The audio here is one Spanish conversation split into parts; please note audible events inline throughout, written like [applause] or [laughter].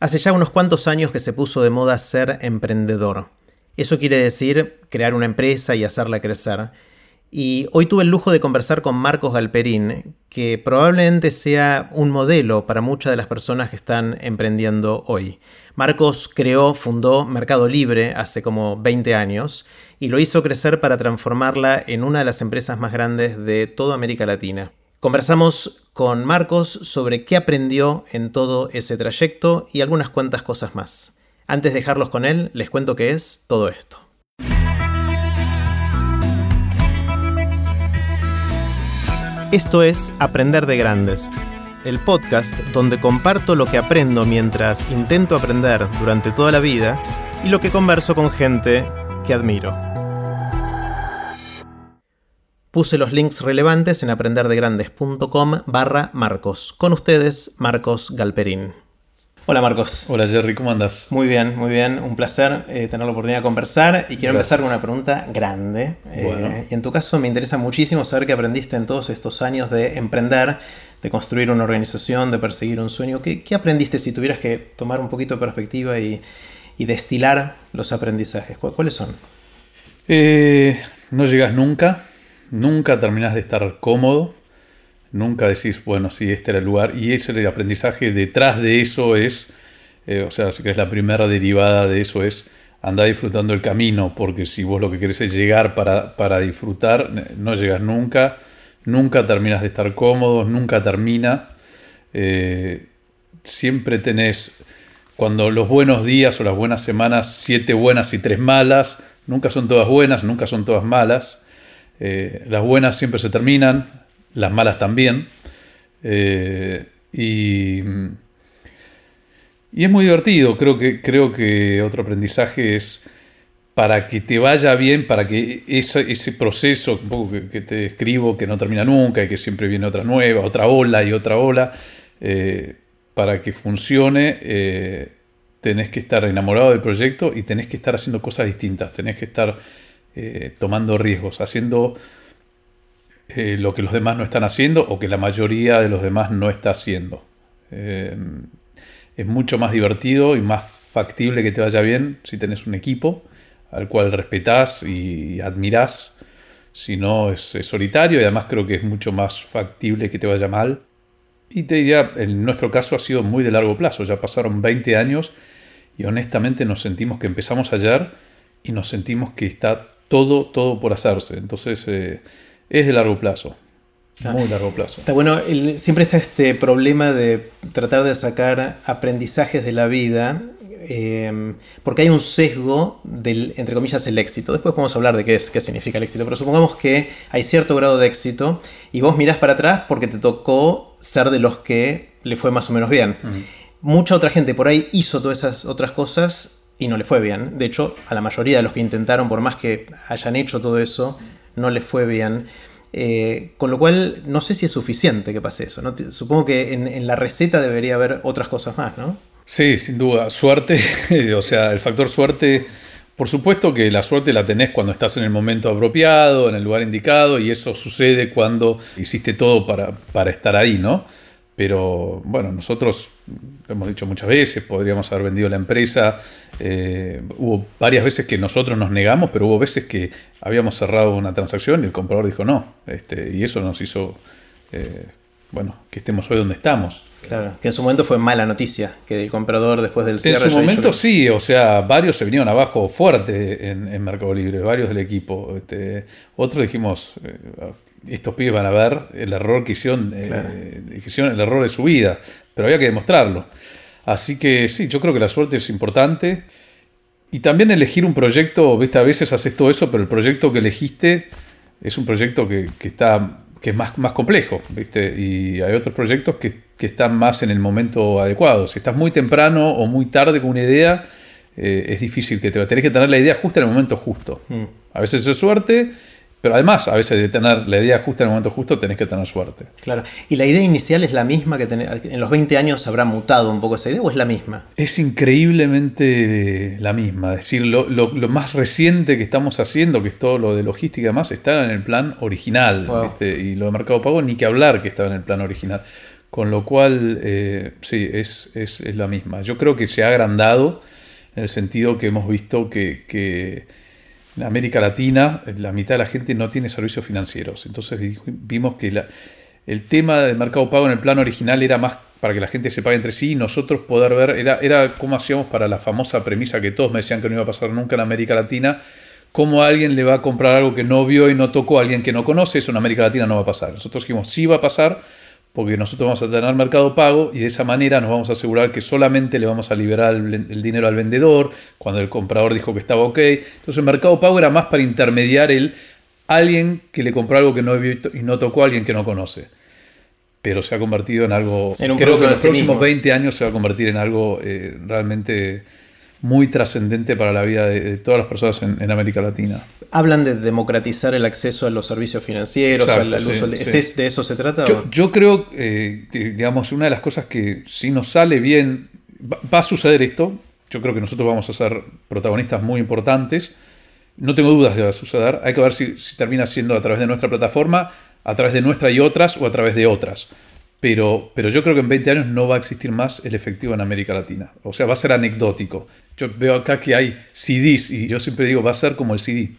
Hace ya unos cuantos años que se puso de moda ser emprendedor. Eso quiere decir crear una empresa y hacerla crecer. Y hoy tuve el lujo de conversar con Marcos Galperín, que probablemente sea un modelo para muchas de las personas que están emprendiendo hoy. Marcos creó, fundó Mercado Libre hace como 20 años y lo hizo crecer para transformarla en una de las empresas más grandes de toda América Latina. Conversamos con Marcos sobre qué aprendió en todo ese trayecto y algunas cuantas cosas más. Antes de dejarlos con él, les cuento qué es todo esto. Esto es Aprender de Grandes, el podcast donde comparto lo que aprendo mientras intento aprender durante toda la vida y lo que converso con gente que admiro. Puse los links relevantes en aprenderdegrandes.com barra Marcos. Con ustedes, Marcos Galperín. Hola Marcos. Hola Jerry, ¿cómo andas? Muy bien, muy bien. Un placer eh, tener la oportunidad de conversar y quiero empezar con una pregunta grande. Eh, y en tu caso me interesa muchísimo saber qué aprendiste en todos estos años de emprender, de construir una organización, de perseguir un sueño. ¿Qué, aprendiste si tuvieras que tomar un poquito de perspectiva y, destilar los aprendizajes? ¿Cuáles son? Eh, no llegas nunca nunca terminás de estar cómodo, nunca decís, bueno, sí, este era el lugar, y ese el aprendizaje detrás de eso es, eh, o sea, que es la primera derivada de eso es andar disfrutando el camino, porque si vos lo que querés es llegar para, disfrutar, no llegas nunca, nunca terminas de estar cómodo, nunca termina, eh, siempre tenés, cuando los buenos días o las buenas semanas, siete buenas y tres malas, nunca son todas buenas, nunca son todas malas, eh, las buenas siempre se terminan, las malas también. Eh, y, es muy divertido. Creo que, creo que otro aprendizaje es para que te vaya bien, para que ese, ese proceso que, te escribo, que no termina nunca y que siempre viene otra nueva, otra ola y otra ola, eh, para que funcione, tenés que estar enamorado del proyecto y tenés que estar haciendo cosas distintas, tenés que estar eh, tomando riesgos, haciendo eh, lo que los demás no están haciendo o que la mayoría de los demás no está haciendo. Eh, es mucho más divertido y más factible que te vaya bien si tenés un equipo al cual respetás y admirás. Si no, es, solitario y además creo que es mucho más factible que te vaya mal. Y te diría, en nuestro caso ha sido muy de largo plazo, ya pasaron 20 años y honestamente nos sentimos que empezamos ayer y nos sentimos que está todo, todo por hacerse. Entonces eh, es de largo plazo. Ah. Muy largo plazo. Está bueno, siempre está este problema de tratar de sacar aprendizajes de la vida, eh, porque hay un sesgo del, entre comillas, el éxito. Después podemos hablar de qué, es, qué significa el éxito, pero supongamos que hay cierto grado de éxito y vos mirás para atrás porque te tocó ser de los que le fue más o menos bien. Mucha otra gente por ahí hizo todas esas otras cosas y no le fue bien. De hecho, a la mayoría de los que intentaron, por más que hayan hecho todo eso, no les fue bien. Eh, con lo cual, no sé si es suficiente que pase eso. Supongo que en, la receta debería haber otras cosas más, ¿no? Sí, sin duda. Suerte, [laughs] o sea, el factor suerte, por supuesto que la suerte la tenés cuando estás en el momento apropiado, en el lugar indicado, y eso sucede cuando hiciste todo para, para estar ahí, ¿no? Pero bueno, nosotros lo hemos dicho muchas veces, podríamos haber vendido la empresa. Eh, hubo varias veces que nosotros nos negamos, pero hubo veces que habíamos cerrado una transacción y el comprador dijo no. Este, y eso nos hizo, eh, bueno, que estemos hoy donde estamos. Claro, que en su momento fue mala noticia, que el comprador después del cierre... En su momento sí, o sea, varios se vinieron abajo fuerte en, Mercado Libre, varios del equipo. Este, otros dijimos, eh, estos pibes van a ver el error que hicieron, eh, hicieron, el error de su vida, pero había que demostrarlo. Así que sí, yo creo que la suerte es importante. Y también elegir un proyecto, viste, a veces haces todo eso, pero el proyecto que elegiste es un proyecto que, está, que es más, más complejo, viste, y hay otros proyectos que, están más en el momento adecuado. Si estás muy temprano o muy tarde con una idea, eh, es difícil que te tenés que tener la idea justa en el momento justo. Mm. A veces es suerte pero además, a veces de tener la idea justa en el momento justo, tenés que tener suerte. Claro. ¿Y la idea inicial es la misma que tener, en los 20 años habrá mutado un poco esa idea o es la misma? Es increíblemente la misma. Es decir, lo, más reciente que estamos haciendo, que es todo lo de logística y demás, está en el plan original. Y lo de Mercado Pago, ni que hablar que estaba en el plan original. Con lo cual, eh, sí, es, es, la misma. Yo creo que se ha agrandado en el sentido que hemos visto que, en América Latina la mitad de la gente no tiene servicios financieros. Entonces vimos que el tema del mercado pago en el plano original era más para que la gente se pague entre sí y nosotros poder ver, era, era cómo hacíamos para la famosa premisa que todos me decían que no iba a pasar nunca en América Latina, cómo alguien le va a comprar algo que no vio y no tocó a alguien que no conoce, eso en América Latina no va a pasar. Nosotros dijimos, sí va a pasar, porque nosotros vamos a tener mercado pago y de esa manera nos vamos a asegurar que solamente le vamos a liberar el, dinero al vendedor cuando el comprador dijo que estaba ok. Entonces el mercado pago era más para intermediar el alguien que le compró algo que no vio y no tocó a alguien que no conoce pero se ha convertido en algo, creo que en los próximos 20 años se va a convertir en algo eh, realmente muy trascendente para la vida de, todas las personas en, América Latina. Hablan de democratizar el acceso a los servicios financieros, al, uso de, ¿de eso se trata? Yo, creo, eh, que, digamos, una de las cosas que si nos sale bien, va, a suceder esto, yo creo que nosotros vamos a ser protagonistas muy importantes, no tengo dudas de que va a suceder, hay que ver si, si termina siendo a través de nuestra plataforma, a través de nuestra y otras o a través de otras. Pero, pero yo creo que en 20 años no va a existir más el efectivo en América Latina. O sea, va a ser anecdótico. Yo veo acá que hay CDs y yo siempre digo, va a ser como el CD.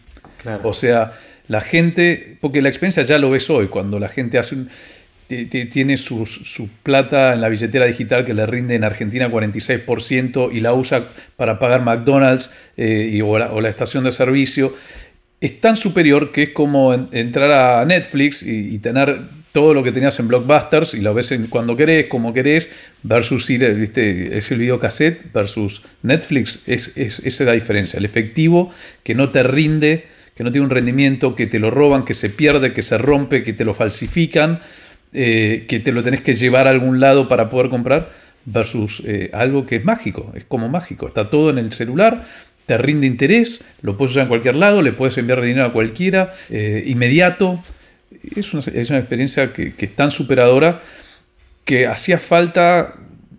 O sea, la gente, porque la experiencia ya lo ves hoy, cuando la gente hace tiene su, plata en la billetera digital que le rinde en Argentina 46% y la usa para pagar McDonald's eh, y, o, la, estación de servicio es tan superior que es como entrar a Netflix y, tener todo lo que tenías en Blockbusters y lo ves cuando querés, como querés, versus ir, ¿viste? es el videocassette versus Netflix, es, esa es la diferencia. El efectivo que no te rinde, que no tiene un rendimiento, que te lo roban, que se pierde, que se rompe, que te lo falsifican, eh, que te lo tenés que llevar a algún lado para poder comprar, versus eh, algo que es mágico, es como mágico, está todo en el celular, te rinde interés, lo puedes usar en cualquier lado, le puedes enviar dinero a cualquiera, eh, inmediato. Es una, es una experiencia que, es tan superadora que hacía falta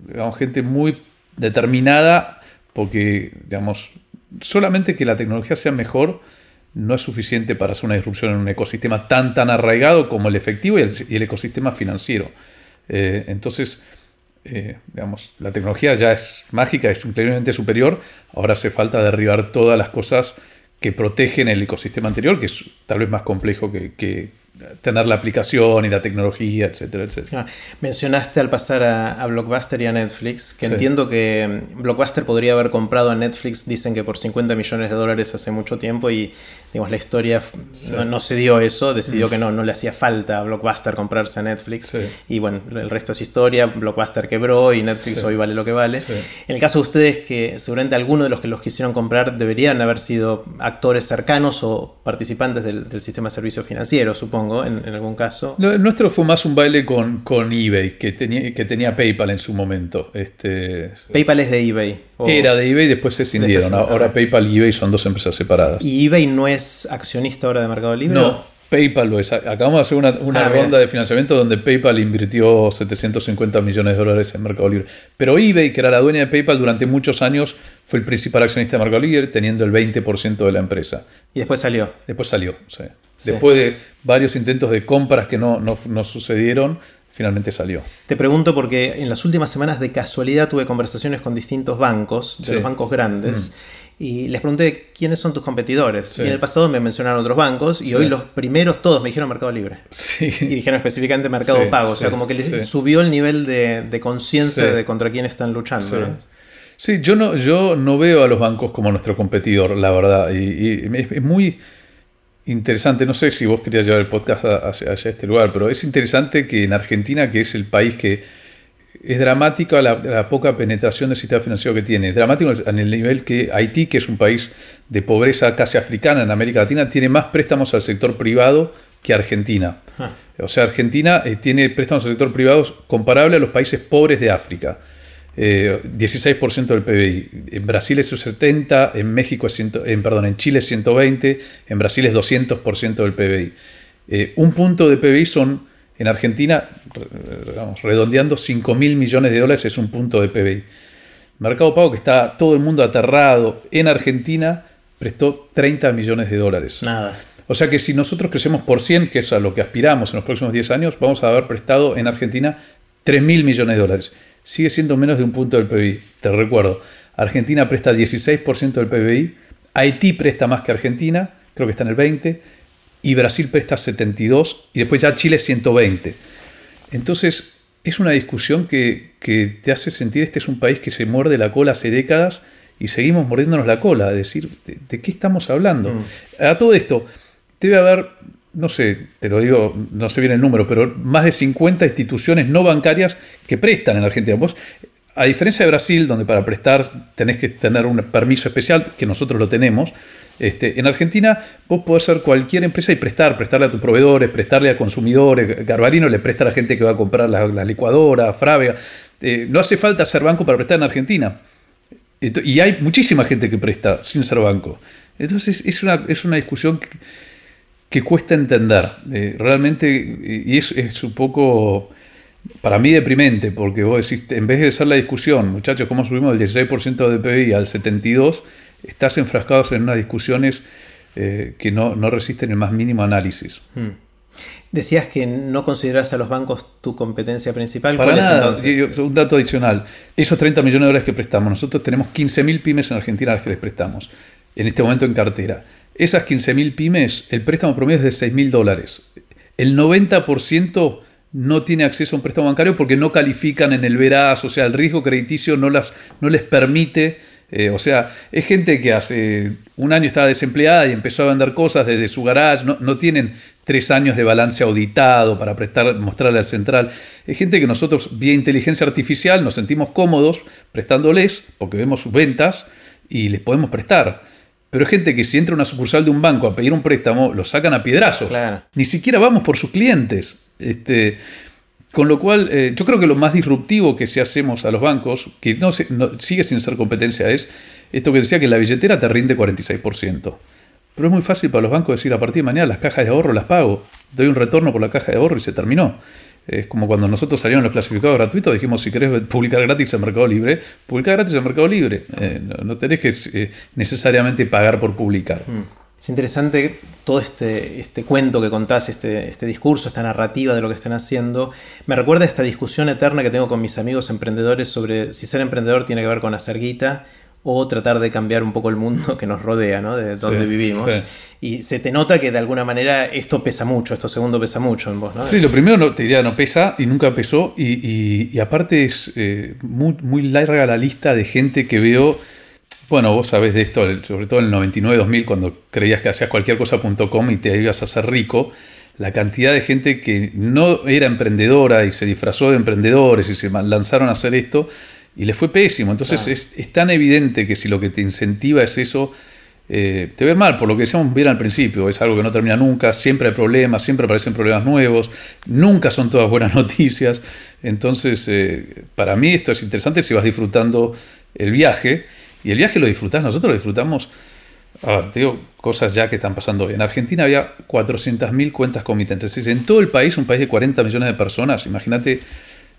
digamos, gente muy determinada porque, digamos, solamente que la tecnología sea mejor no es suficiente para hacer una disrupción en un ecosistema tan, tan arraigado como el efectivo y el, ecosistema financiero. Eh, entonces, eh, digamos, la tecnología ya es mágica, es increíblemente superior, ahora hace falta derribar todas las cosas que protegen el ecosistema anterior, que es tal vez más complejo que, tener la aplicación y la tecnología, etcétera, etcétera. Ah, mencionaste al pasar a, Blockbuster y a Netflix, que entiendo que mm, Blockbuster podría haber comprado a Netflix, dicen que por 50 millones de dólares hace mucho tiempo y digamos, la historia no, se dio eso, decidió mm. que no, no le hacía falta a Blockbuster comprarse a Netflix. Y bueno, el resto es historia, Blockbuster quebró y Netflix hoy vale lo que vale. En el caso de ustedes, que seguramente algunos de los que los quisieron comprar deberían haber sido actores cercanos o participantes del, sistema de servicios financieros, supongo, en, algún caso. el nuestro fue más un baile con, con eBay, que tenía, que tenía PayPal en su momento. Este, PayPal es de eBay. Era de eBay y después se cindieron. Ahora PayPal y eBay son dos empresas separadas. ¿Y eBay no es accionista ahora de Mercado Libre? No, PayPal lo es. Acabamos de hacer una, ah, ronda de financiamiento donde PayPal invirtió 750 millones de dólares en Mercado Libre. Pero eBay, que era la dueña de PayPal durante muchos años, fue el principal accionista de Mercado Libre, teniendo el 20% de la empresa. ¿Y después salió? Después salió, sí. Después de varios intentos de compras que no, no sucedieron, finalmente salió. Te pregunto porque en las últimas semanas de casualidad tuve conversaciones con distintos bancos, de los bancos grandes, mm. Y les pregunté quiénes son tus competidores. Y en el pasado me mencionaron otros bancos y hoy los primeros todos me dijeron Mercado Libre. Y dijeron específicamente Mercado Pago. O sea, como que les subió el nivel de, conciencia de contra quién están luchando. Sí, yo no, yo no veo a los bancos como nuestro competidor, la verdad. Y, es muy interesante, no sé si vos querías llevar el podcast hacia, este lugar, pero es interesante que en Argentina, que es el país que es dramática la, poca penetración del sistema financiero que tiene, es dramático en el nivel que Haití, que es un país de pobreza casi africana en América Latina, tiene más préstamos al sector privado que Argentina. Ah. O sea, Argentina eh, tiene préstamos al sector privado comparable a los países pobres de África. 16% eh, del PBI. En Brasil es 70, en México es en, perdón, en Chile es 120, en Brasil es 200% del PBI. Eh, un punto de PBI son, en Argentina, vamos, redondeando 5 mil millones de dólares es un punto de PBI. Mercado Pago, que está todo el mundo aterrado, en Argentina prestó 30 millones de dólares. Nada. O sea que si nosotros crecemos por 100, que es a lo que aspiramos en los próximos 10 años, vamos a haber prestado en Argentina 3 mil millones de dólares. Sigue siendo menos de un punto del PBI, te recuerdo. Argentina presta el 16% del PBI, Haití presta más que Argentina, creo que está en el 20%, y Brasil presta 72% y después ya Chile 120%. Entonces, es una discusión que, te hace sentir este es un país que se muerde la cola hace décadas y seguimos mordiéndonos la cola, es decir, ¿de, qué estamos hablando? Mm. A todo esto, debe haber, no sé, te lo digo, no sé bien el número, pero más de 50 instituciones no bancarias que prestan en Argentina. Vos, a diferencia de Brasil, donde para prestar tenés que tener un permiso especial, que nosotros lo tenemos, este, en Argentina vos podés ser cualquier empresa y prestar, prestarle a tus proveedores, prestarle a consumidores. Garbarino le presta a la gente que va a comprar la, licuadora, Frávega. Eh, no hace falta ser banco para prestar en Argentina. Y hay muchísima gente que presta sin ser banco. Entonces es una, es una discusión que, cuesta entender. Eh, realmente, y es, es, un poco, para mí, deprimente, porque vos decís, en vez de hacer la discusión, muchachos, ¿cómo subimos del 16% de PBI al 72%? Estás enfrascado en unas discusiones eh, que no, resisten el más mínimo análisis. Hmm. Decías que no consideras a los bancos tu competencia principal. Para nada, un dato adicional. Esos 30 millones de dólares que prestamos, nosotros tenemos 15.000 pymes en Argentina a las que les prestamos, en este momento en cartera. Esas 15.000 pymes, el préstamo promedio es de 6.000 dólares. El 90% no tiene acceso a un préstamo bancario porque no califican en el veraz, o sea, el riesgo crediticio no, las, no les permite eh, o sea, es gente que hace un año estaba desempleada y empezó a vender cosas desde su garage, no, tienen tres años de balance auditado para prestar, mostrarle al central. Es gente que nosotros, vía inteligencia artificial, nos sentimos cómodos prestándoles, porque vemos sus ventas y les podemos prestar. Pero es gente que si entra a una sucursal de un banco a pedir un préstamo, lo sacan a piedrazos. Ni siquiera vamos por sus clientes. Este, con lo cual, eh, yo creo que lo más disruptivo que se hacemos a los bancos, que no, sigue sin ser competencia, es esto que decía que la billetera te rinde 46%. Pero es muy fácil para los bancos decir a partir de mañana las cajas de ahorro las pago, doy un retorno por la caja de ahorro y se terminó. Es como cuando nosotros salimos los clasificados gratuitos, dijimos si querés publicar gratis en Mercado Libre, publica gratis en Mercado Libre. Eh, no, tenés que eh, necesariamente pagar por publicar. Mm. Es interesante todo este, este cuento que contás, este, este, discurso, esta narrativa de lo que están haciendo. Me recuerda a esta discusión eterna que tengo con mis amigos emprendedores sobre si ser emprendedor tiene que ver con hacer guita o tratar de cambiar un poco el mundo que nos rodea, ¿no? de donde vivimos. Y se te nota que de alguna manera esto pesa mucho, esto segundo pesa mucho en vos. ¿no? Sí, lo primero no, te diría no pesa y nunca pesó. Y, aparte es eh, muy, muy larga la lista de gente que veo bueno, vos sabés de esto, sobre todo en el 99-2000, cuando creías que hacías cualquier cosa.com y te ibas a hacer rico, la cantidad de gente que no era emprendedora y se disfrazó de emprendedores y se lanzaron a hacer esto y le fue pésimo. Entonces es, tan evidente que si lo que te incentiva es eso, eh, te ves mal, por lo que decíamos bien al principio, es algo que no termina nunca, siempre hay problemas, siempre aparecen problemas nuevos, nunca son todas buenas [laughs] noticias. Entonces, eh, para mí esto es interesante si vas disfrutando el viaje. Y el viaje lo disfrutás, nosotros lo disfrutamos. A ver, te digo cosas ya que están pasando hoy. En Argentina había 400.000 cuentas comitentes. Es en todo el país, un país de 40 millones de personas, imagínate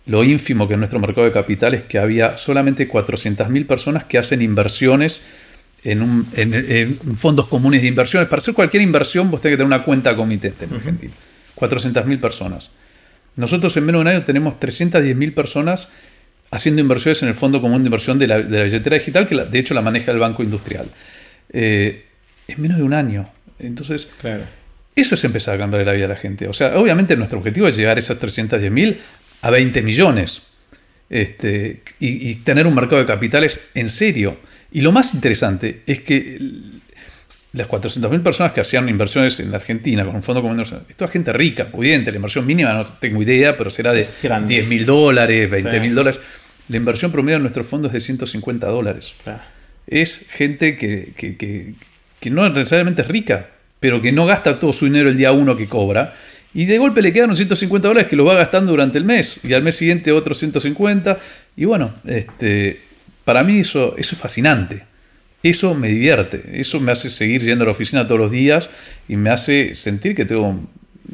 lo ínfimo que es nuestro mercado de capitales, que había solamente 400.000 personas que hacen inversiones en, fondos comunes de inversiones. Para hacer cualquier inversión vos tenés que tener una cuenta comitente en Argentina. 400.000 personas. Nosotros en menos de un año tenemos 310.000 personas haciendo inversiones en el Fondo Común de Inversión de la, billetera digital, que de hecho la maneja el Banco Industrial. Eh, en menos de un año. Entonces, eso es empezar a cambiar la vida de la gente. O sea, obviamente nuestro objetivo es llegar a esas 310.000 a 20 millones este, y, tener un mercado de capitales en serio. Y lo más interesante es que las 400.000 personas que hacían inversiones en la Argentina con un fondo común de inversión, es toda gente rica, pudiente, la inversión mínima no tengo idea, pero será de 10 mil dólares, 20 mil dólares. La inversión promedio en nuestro fondo es de 150 dólares. Es gente que, no necesariamente es rica, pero que no gasta todo su dinero el día uno que cobra. Y de golpe le quedan unos 150 dólares que lo va gastando durante el mes. Y al mes siguiente otros 150. Y bueno, este, para mí eso, eso es fascinante. Eso me divierte. Eso me hace seguir yendo a la oficina todos los días y me hace sentir que tengo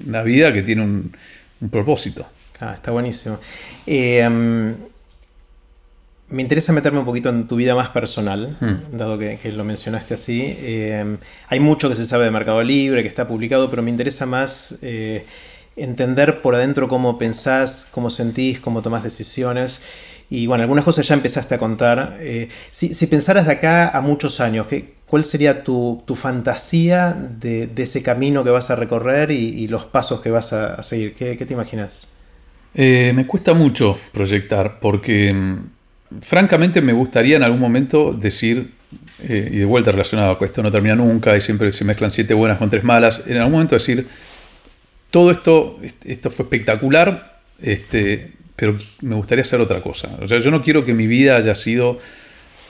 una vida que tiene un, propósito. Ah, está buenísimo. Eh, me interesa meterme un poquito en tu vida más personal, hmm. dado que, lo mencionaste así. Eh, hay mucho que se sabe de Mercado Libre, que está publicado, pero me interesa más eh, entender por adentro cómo pensás, cómo sentís, cómo tomás decisiones. Y bueno, algunas cosas ya empezaste a contar. Eh, si, pensaras de acá a muchos años, ¿qué, ¿cuál sería tu, fantasía de, ese camino que vas a recorrer y, los pasos que vas a, seguir? ¿Qué, te imaginas? Me cuesta mucho proyectar porque mm, francamente me gustaría en algún momento decir, eh, y de vuelta relacionado a esto no termina nunca y siempre se mezclan siete buenas con tres malas, en algún momento decir, todo esto, esto fue espectacular, este, pero me gustaría hacer otra cosa. O sea, yo no quiero que mi vida haya sido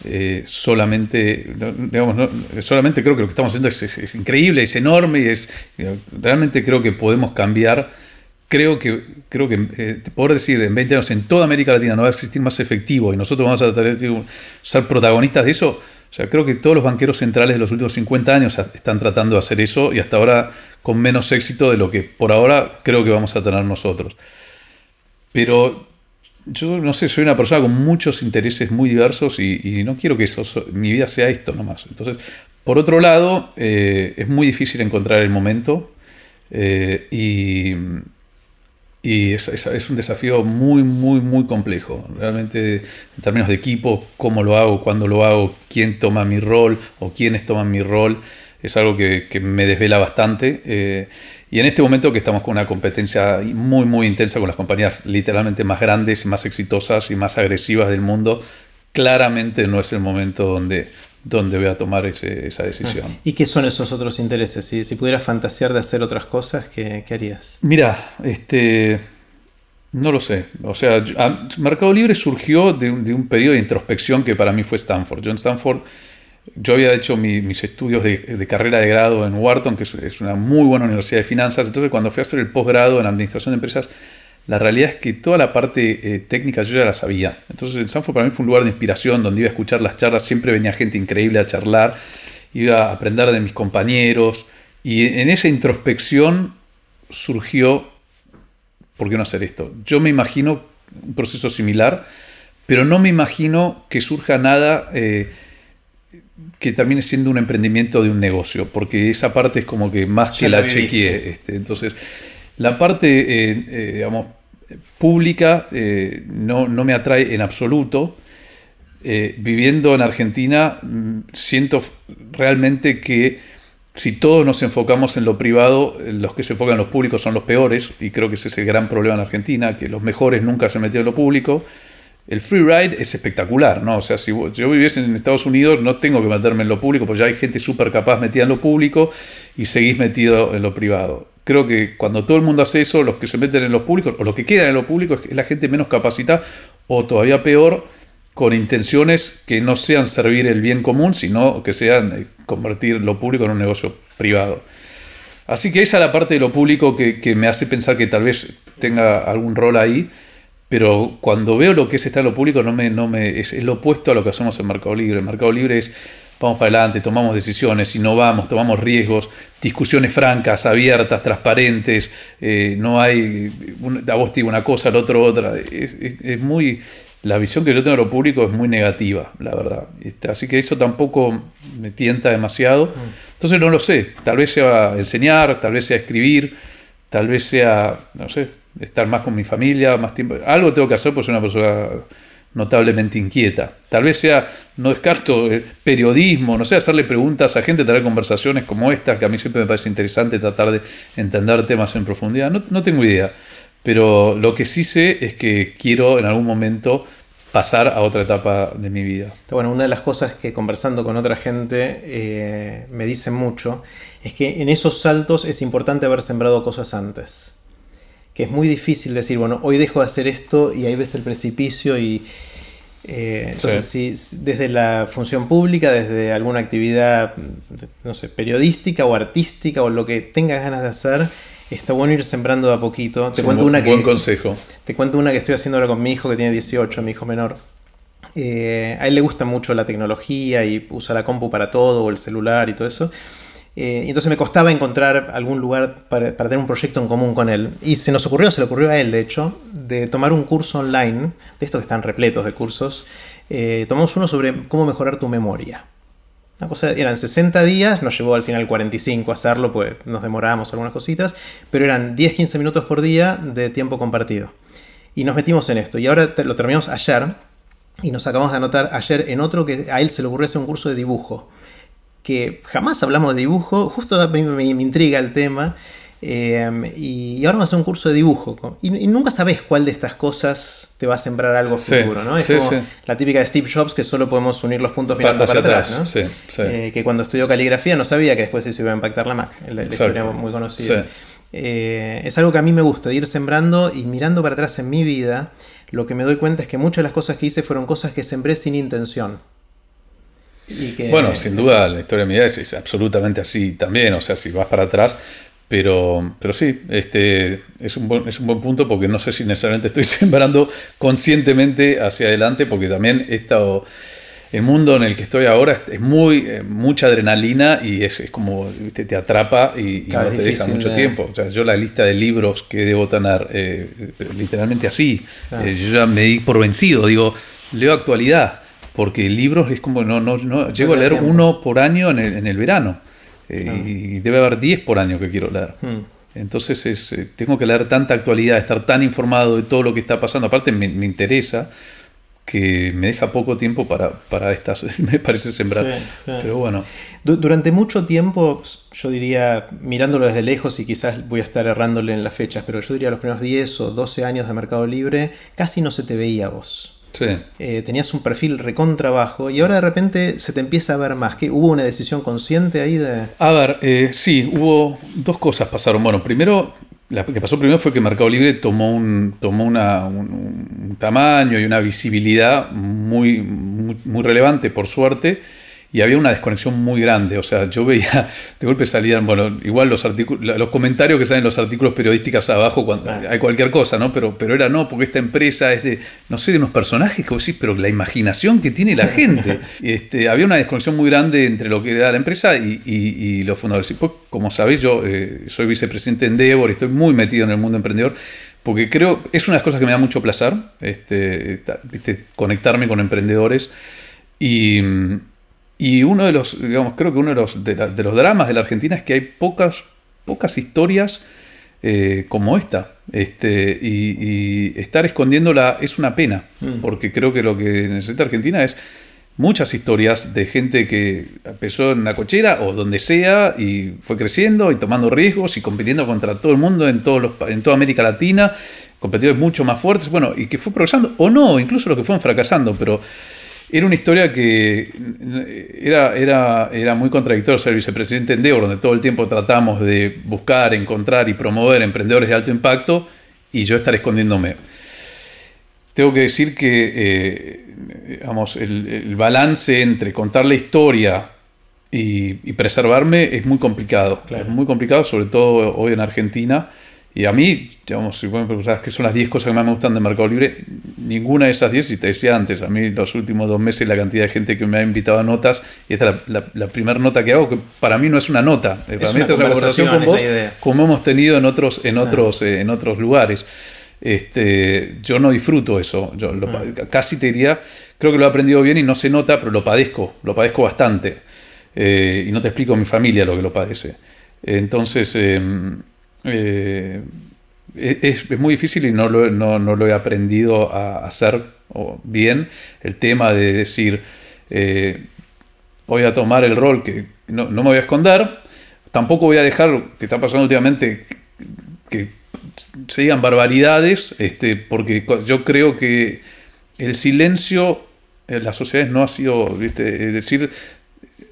eh, solamente, digamos, solamente creo que lo que estamos haciendo es, increíble, es enorme y es, realmente creo que podemos cambiar. Creo que, creo que eh, poder decir en 20 años en toda América Latina no va a existir más efectivo y nosotros vamos a ser protagonistas de eso. O sea, creo que todos los banqueros centrales de los últimos 50 años están tratando de hacer eso y hasta ahora con menos éxito de lo que por ahora creo que vamos a tener nosotros. Pero yo no sé, soy una persona con muchos intereses muy diversos y, no quiero que eso, mi vida sea esto nomás. Entonces, por otro lado, eh, es muy difícil encontrar el momento eh, y, y es, un desafío muy, muy, muy complejo. Realmente, en términos de equipo, cómo lo hago, cuándo lo hago, quién toma mi rol o quiénes toman mi rol, es algo que, que me desvela bastante. Eh, y en este momento que estamos con una competencia muy, muy intensa con las compañías literalmente más grandes, más exitosas y más agresivas del mundo, claramente no es el momento donde, donde voy a tomar esa decisión. Ah, ¿Y qué son esos otros intereses? Si, si pudieras fantasear de hacer otras cosas, ¿qué, qué harías? Mira, este, no lo sé. O sea, Mercado Libre surgió de un, de un periodo de introspección que para mí fue Stanford. John Stanford yo había hecho mis estudios de, carrera de grado en Wharton, que es, una muy buena universidad de finanzas. Entonces, cuando fui a hacer el posgrado en administración de empresas, la realidad es que toda la parte eh, técnica yo ya la sabía. Entonces, el Stanford para mí fue un lugar de inspiración donde iba a escuchar las charlas. Siempre venía gente increíble a charlar, iba a aprender de mis compañeros. Y en esa introspección surgió, ¿por qué no hacer esto? Yo me imagino un proceso similar, pero no me imagino que surja nada. Eh, que termine siendo un emprendimiento de un negocio, porque esa parte es como que más que la chequeé. Este, entonces, la parte, eh, digamos, pública eh, no, me atrae en absoluto. viviendo en Argentina, mm, siento realmente que si todos nos enfocamos en lo privado, los que se enfocan en lo público son los peores, y creo que ese es el gran problema en Argentina, que los mejores nunca se metieron en lo público el free ride es espectacular, ¿no? O sea, si yo viviese en Estados Unidos, no tengo que meterme en lo público, porque ya hay gente súper capaz metida en lo público y seguís metido en lo privado. Creo que cuando todo el mundo hace eso, los que se meten en lo público, o los que quedan en lo público, es la gente menos capacitada, o todavía peor, con intenciones que no sean servir el bien común, sino que sean eh, convertir lo público en un negocio privado. Así que esa es la parte de lo público que, que me hace pensar que tal vez tenga algún rol ahí pero cuando veo lo que es estar en lo público, no me, no me, es, lo opuesto a lo que hacemos en Mercado Libre. En Mercado Libre es vamos para adelante, tomamos decisiones, innovamos, tomamos riesgos, discusiones francas, abiertas, transparentes, eh, no hay, a vos te digo una cosa, al otro otra. Es, muy, la visión que yo tengo de lo público es muy negativa, la verdad. Este, así que eso tampoco me tienta demasiado. Mm. Entonces no lo sé, tal vez sea enseñar, tal vez sea escribir, tal vez sea, no sé, estar más con mi familia, más tiempo. Algo tengo que hacer porque soy una persona notablemente inquieta. Tal vez sea, no descarto, eh, periodismo, no sé, hacerle preguntas a gente, tener conversaciones como esta, que a mí siempre me parece interesante tratar de entender temas en profundidad. No, no tengo idea, pero lo que sí sé es que quiero en algún momento pasar a otra etapa de mi vida. Bueno, una de las cosas que conversando con otra gente eh, me dicen mucho es que en esos saltos es importante haber sembrado cosas antes que es muy difícil decir, bueno, hoy dejo de hacer esto y ahí ves el precipicio y... Eh, entonces, si desde la función pública, desde alguna actividad, no sé, periodística o artística o lo que tengas ganas de hacer, está bueno ir sembrando de a poquito. Te cuento una que, buen consejo. Te cuento una que estoy haciendo ahora con mi hijo que tiene 18, mi hijo menor. Eh, a él le gusta mucho la tecnología y usa la compu para todo o el celular y todo eso. Eh, entonces me costaba encontrar algún lugar para, tener un proyecto en común con él. Y se nos ocurrió, se le ocurrió a él de hecho, de tomar un curso online, de estos que están repletos de cursos. Eh, tomamos uno sobre cómo mejorar tu memoria. Una cosa, eran 60 días, nos llevó al final 45 hacerlo, pues nos demorábamos algunas cositas, pero eran 10-15 minutos por día de tiempo compartido. Y nos metimos en esto. Y ahora lo terminamos ayer y nos acabamos de anotar ayer en otro que a él se le ocurrió hacer un curso de dibujo. Que jamás hablamos de dibujo, justo me, me intriga el tema. Em, y ahora vamos a hacer un curso de dibujo. Y, nunca sabes cuál de estas cosas te va a sembrar algo futuro, ¿no? Es como la típica de Steve Jobs que solo podemos unir los puntos mirando para, atrás, ¿no? Eh, que cuando estudió caligrafía no sabía que después eso iba a impactar la Mac. La, historia muy conocida. Eh, es algo que a mí me gusta, de ir sembrando y mirando para atrás en mi vida. Lo que me doy cuenta es que muchas de las cosas que hice fueron cosas que sembré sin intención. Bueno, sin duda la historia de mi vida es, es, absolutamente así también. O sea, si vas para atrás, pero, pero sí, este, es, un buen, es un buen punto porque no sé si necesariamente estoy [laughs] sembrando conscientemente hacia adelante, porque también he estado, el mundo en el que estoy ahora es muy eh, mucha adrenalina y es, es como te, atrapa y, no te deja mucho tiempo. O sea, yo la lista de libros que debo tener, eh, literalmente así, eh, yo ya me di por vencido, digo, leo actualidad, porque libros es como, no, no, no llego a leer uno por año en el, en el verano. Eh, y debe haber 10 por año que quiero leer. Hmm. Entonces es, eh, tengo que leer tanta actualidad, estar tan informado de todo lo que está pasando. Aparte me, interesa que me deja poco tiempo para, para estas, [laughs] me parece sembrar. Pero bueno. durante mucho tiempo, yo diría, mirándolo desde lejos y quizás voy a estar errándole en las fechas, pero yo diría los primeros 10 o 12 años de Mercado Libre, casi no se te veía vos. Eh, tenías un perfil recontrabajo y ahora de repente se te empieza a ver más. ¿Qué, ¿Hubo una decisión consciente ahí de...? A ver, eh, sí, hubo dos cosas pasaron. Bueno, primero, la que pasó primero fue que Mercado Libre tomó un, tomó una, un, tamaño y una visibilidad muy, muy relevante, por suerte y había una desconexión muy grande. O sea, yo veía, [laughs] de golpe salían, bueno, igual los artículos, los comentarios que salen en los artículos periodísticos abajo cuando hay cualquier cosa, ¿no? Pero, pero era no, porque esta empresa es de, no sé, de unos personajes que vos decís, pero la imaginación que tiene la gente. [laughs] este, había una desconexión muy grande entre lo que era la empresa y, y, los fundadores. Y pues, como sabéis, yo eh, soy vicepresidente en Endeavor y estoy muy metido en el mundo emprendedor porque creo, es una de las cosas que me da mucho placer, este, conectarme con emprendedores. Y, y uno de los, digamos, creo que uno de los, de, los dramas de la Argentina es que hay pocas, pocas historias eh, como esta. Este, y, estar escondiéndola es una pena, mm. porque creo que lo que necesita Argentina es muchas historias de gente que empezó en la cochera o donde sea y fue creciendo y tomando riesgos y compitiendo contra todo el mundo en, todos los, en toda América Latina, competidores mucho más fuertes, bueno, y que fue progresando, o no, incluso los que fueron fracasando, pero era una historia que era, era, era muy contradictoria ser vicepresidente en Deo, donde todo el tiempo tratamos de buscar, encontrar y promover emprendedores de alto impacto y yo estar escondiéndome. Tengo que decir que eh, el, balance entre contar la historia y, preservarme es muy complicado. Es muy complicado, sobre todo hoy en Argentina. Y a mí, digamos, si pueden preguntar qué son las 10 cosas que más me gustan de Mercado Libre, ninguna de esas 10, y te decía antes, a mí los últimos dos meses la cantidad de gente que me ha invitado a notas, y esta es la, primera nota que hago, que para mí no es una nota, es para mí es una conversación con vos, como hemos tenido en otros, en otros, eh, en otros lugares. Este, yo no disfruto eso, yo mm. casi te diría, creo que lo he aprendido bien y no se nota, pero lo padezco, lo padezco bastante. Eh, y no te explico a mi familia lo que lo padece. Entonces, em, eh, es, muy difícil y no lo, no, lo, he aprendido a hacer bien. El tema de decir, eh, voy a tomar el rol que no, me voy a esconder, tampoco voy a dejar, que está pasando últimamente, que, se digan barbaridades, este, porque yo creo que el silencio en las sociedades no ha sido, es decir,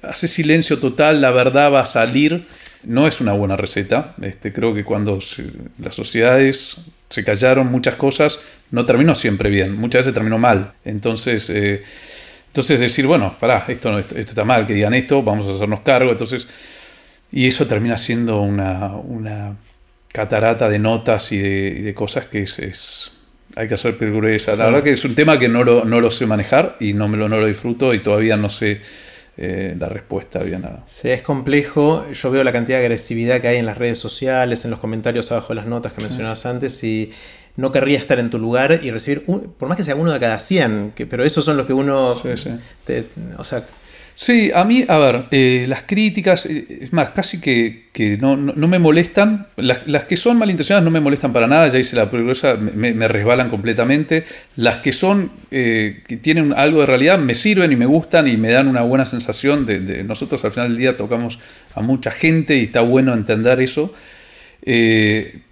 hace silencio total, la verdad va a salir no es una buena receta. Este, creo que cuando las sociedades se callaron muchas cosas, no terminó siempre bien, muchas veces terminó mal. Entonces, eh, entonces decir, bueno, pará, esto, esto, está mal, que digan esto, vamos a hacernos cargo. Entonces, y eso termina siendo una, una catarata de notas y de, cosas que es, hay que hacer pergureza. La verdad que es un tema que no lo, no lo sé manejar y no, me lo, no lo disfruto y todavía no sé eh, la respuesta bien nada. Sí, es complejo. Yo veo la cantidad de agresividad que hay en las redes sociales, en los comentarios abajo de las notas que mencionabas antes y no querría estar en tu lugar y recibir, por más que sea uno de cada 100, que, pero esos son los que uno... Sí, sí. o sea, Sí, a mí, a ver, eh, las críticas, eh, es más, casi que, no, me molestan. Las, que son malintencionadas no me molestan para nada, ya hice la peligrosa, me, resbalan completamente. Las que son, eh, que tienen algo de realidad, me sirven y me gustan y me dan una buena sensación de, nosotros al final del día tocamos a mucha gente y está bueno entender eso.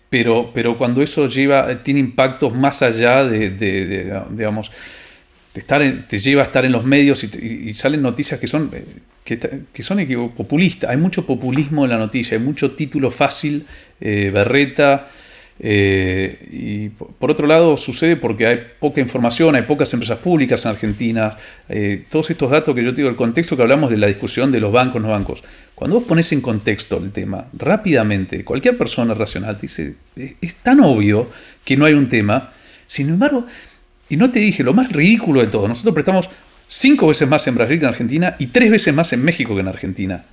pero, pero cuando eso lleva, tiene impactos más allá de digamos, te lleva a estar en los medios y, salen noticias que son, eh, que, son populistas. Hay mucho populismo en la noticia, hay mucho título fácil, eh, berreta. Eh, y por otro lado sucede porque hay poca información, hay pocas empresas públicas en Argentina, todos estos datos que yo te digo, el contexto que hablamos de la discusión de los bancos, no bancos, cuando vos pones en contexto el tema, rápidamente, cualquier persona racional te dice, es tan obvio que no hay un tema, sin embargo, y no te dije, lo más ridículo de todo, nosotros prestamos cinco veces más en Brasil que en Argentina y tres veces más en México que en Argentina.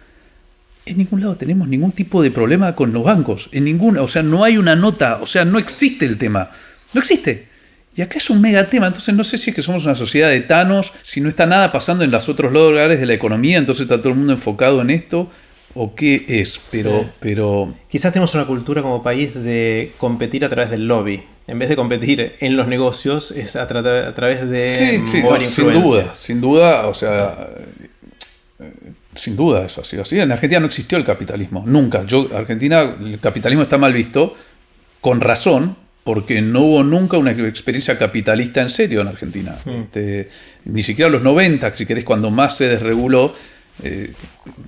En ningún lado tenemos ningún tipo de problema con los bancos, en ninguna, o sea, no hay una nota, o sea, no existe el tema, no existe. Y acá es un mega tema, entonces no sé si es que somos una sociedad de tanos, si no está nada pasando en los otros lugares de la economía, entonces está todo el mundo enfocado en esto, o qué es, pero, pero... Quizás tenemos una cultura como país de competir a través del lobby. En vez de competir en los negocios, es a, través de... Sí, sí, sin duda, sin duda, o sea... Eh, sin duda eso ha sido así. En Argentina no existió el capitalismo, nunca. Yo, Argentina, el capitalismo está mal visto, con razón, porque no hubo nunca una experiencia capitalista en serio en Argentina. Mm. Este, ni siquiera los 90, si querés, cuando más se desreguló, eh,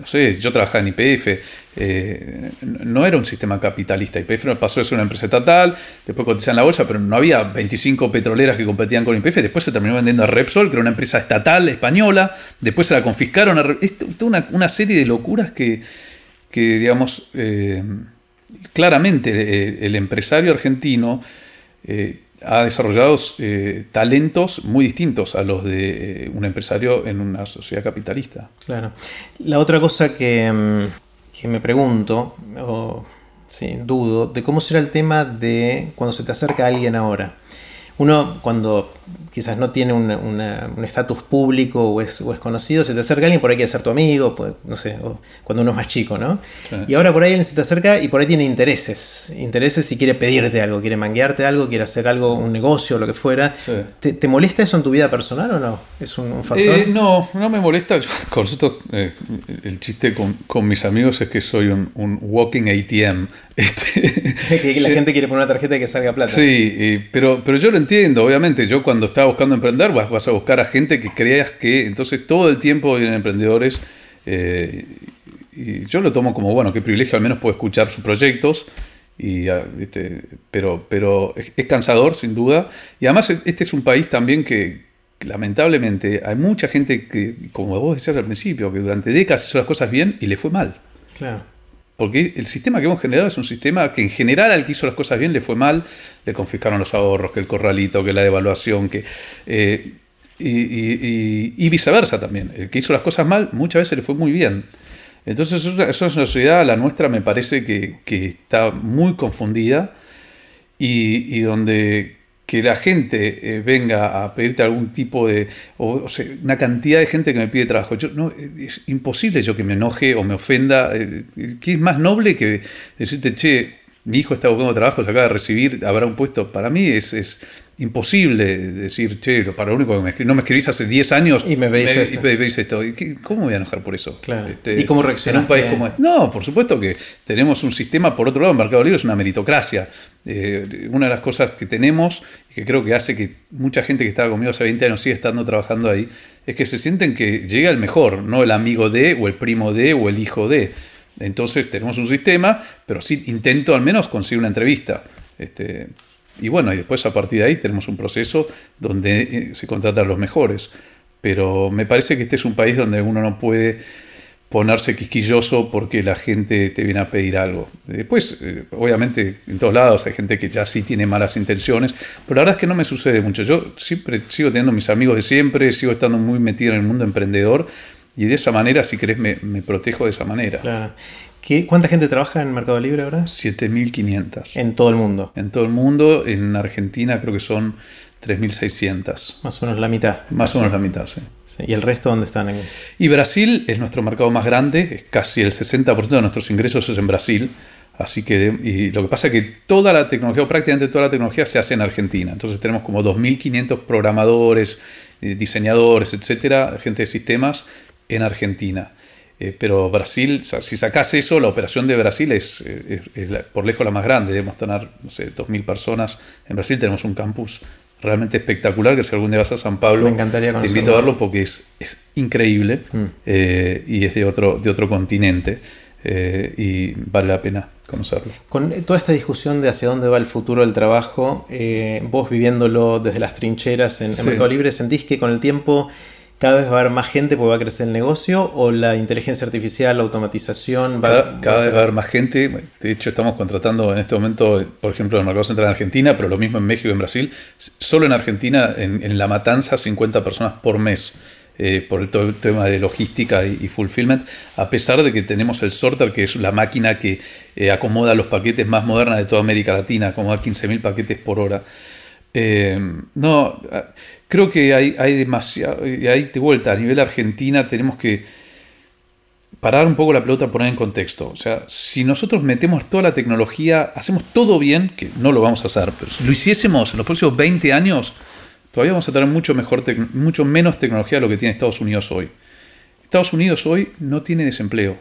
no sé, yo trabajaba en IPF, eh, no era un sistema capitalista. IPF pasó de ser una empresa estatal, después cotizaba en la bolsa, pero no había 25 petroleras que competían con IPF. Después se terminó vendiendo a Repsol, que era una empresa estatal española. Después se la confiscaron. A, es una, una, serie de locuras que, digamos, eh, claramente el empresario argentino ha desarrollado eh, talentos muy distintos a los de eh, un empresario en una sociedad capitalista. Claro. La otra cosa que, mm, me pregunto, o sí, dudo, de cómo será el tema de cuando se te acerca alguien ahora. Uno cuando quizás no tiene un estatus público o es, conocido, se te acerca alguien, por ahí quiere ser tu amigo, pues, no sé, cuando uno es más chico, ¿no? Y ahora por ahí alguien se te acerca y por ahí tiene intereses, intereses y quiere pedirte algo, quiere manguearte algo, quiere hacer algo, un negocio, lo que fuera. ¿Te, molesta eso en tu vida personal o no? ¿Es un, factor? Eh, no, no me molesta. con nosotros, eh, el chiste con, mis amigos es que soy un, walking ATM. [laughs] Este, [laughs] que la gente quiere poner una tarjeta y que salga plata. Sí, pero, pero yo lo entiendo, obviamente. Yo cuando estaba buscando emprender, vas, a buscar a gente que creas que entonces todo el tiempo vienen emprendedores. Eh, y yo lo tomo como, bueno, qué privilegio, al menos puedo escuchar sus proyectos. Y, ah, pero pero es, cansador, sin duda. Y además este es un país también que, lamentablemente hay mucha gente que, como vos decías al principio, que durante décadas hizo las cosas bien y le fue mal. Claro. Porque el sistema que hemos generado es un sistema que en general al que hizo las cosas bien le fue mal, le confiscaron los ahorros, que el corralito, que la devaluación, que... Eh, y, viceversa también. El que hizo las cosas mal muchas veces le fue muy bien. Entonces eso es una sociedad, la nuestra me parece que, que está muy confundida y, donde que la gente eh, venga a pedirte algún tipo de, o, sea, una cantidad de gente que me pide trabajo. Yo, no, es imposible yo que me enoje o me ofenda. Eh, ¿Qué es más noble que decirte, che, mi hijo está buscando trabajo, se acaba de recibir, habrá un puesto? Para mí es, es imposible decir, che, para lo único que me no me escribís hace 10 años y me veis, esto. ¿Cómo me voy a enojar por eso? Este, ¿Y cómo reaccionar? En un país como este. No, por supuesto que tenemos un sistema, por otro lado, el Mercado Libre es una meritocracia. Eh, una de las cosas que tenemos, y que creo que hace que mucha gente que estaba conmigo hace 20 años siga estando trabajando ahí, es que se sienten que llega el mejor, no el amigo de, o el primo de, o el hijo de. Entonces tenemos un sistema, pero sí intento al menos conseguir una entrevista. Este, y bueno, y después a partir de ahí tenemos un proceso donde eh, se contratan los mejores. Pero me parece que este es un país donde uno no puede ponerse quisquilloso porque la gente te viene a pedir algo. Después, eh, obviamente, en todos lados hay gente que ya sí tiene malas intenciones, pero la verdad es que no me sucede mucho. Yo siempre sigo teniendo mis amigos de siempre, sigo estando muy metido en el mundo emprendedor y de esa manera, si querés, me, me protejo de esa manera. Claro. ¿Qué, ¿Cuánta gente trabaja en Mercado Libre ahora? 7.500. En todo el mundo. En todo el mundo, en Argentina creo que son 3.600. Más o menos la mitad. Más o menos la mitad, sí. ¿Y el resto dónde están? Y Brasil es nuestro mercado más grande, es casi el 60% de nuestros ingresos es en Brasil. Así que, y lo que pasa es que toda la tecnología, o prácticamente toda la tecnología, se hace en Argentina. Entonces tenemos como 2.500 programadores, eh, diseñadores, etcétera, gente de sistemas en Argentina. Eh, pero Brasil, si sacas eso, la operación de Brasil es, por lejos la más grande. Debemos tener, no sé, 2.000 personas. En Brasil tenemos un campus realmente espectacular, que si algún día vas a San Pablo, Me encantaría te invito a verlo porque es, es increíble Mm. eh, y es de otro, de otro continente eh, y vale la pena conocerlo. Con toda esta discusión de hacia dónde va el futuro del trabajo, eh, vos viviéndolo desde las trincheras en, en Sí. Mercado Libre, ¿sentís que con el tiempo cada vez va a haber más gente porque va a crecer el negocio? ¿O la inteligencia artificial, la automatización va, Cada, cada va a vez va a haber más gente. De hecho, estamos contratando en este momento, por ejemplo, en el mercado central en Argentina, pero lo mismo en México y en Brasil. Solo en Argentina, en, en La Matanza, 50 personas por mes. eh, por el, todo el tema de logística y, y fulfillment, a pesar de que tenemos el sorter, que es la máquina que eh, acomoda los paquetes más moderna de toda América Latina, acomoda 15.000 paquetes por hora. Eh, no, creo que hay, hay demasiado, y ahí de vuelta, a nivel Argentina tenemos que parar un poco la pelota, poner en contexto. O sea, si nosotros metemos toda la tecnología, hacemos todo bien, que no lo vamos a hacer, pero si lo hiciésemos en los próximos 20 años, todavía vamos a tener mucho, mejor mucho menos tecnología de lo que tiene Estados Unidos hoy. Estados Unidos hoy no tiene desempleo.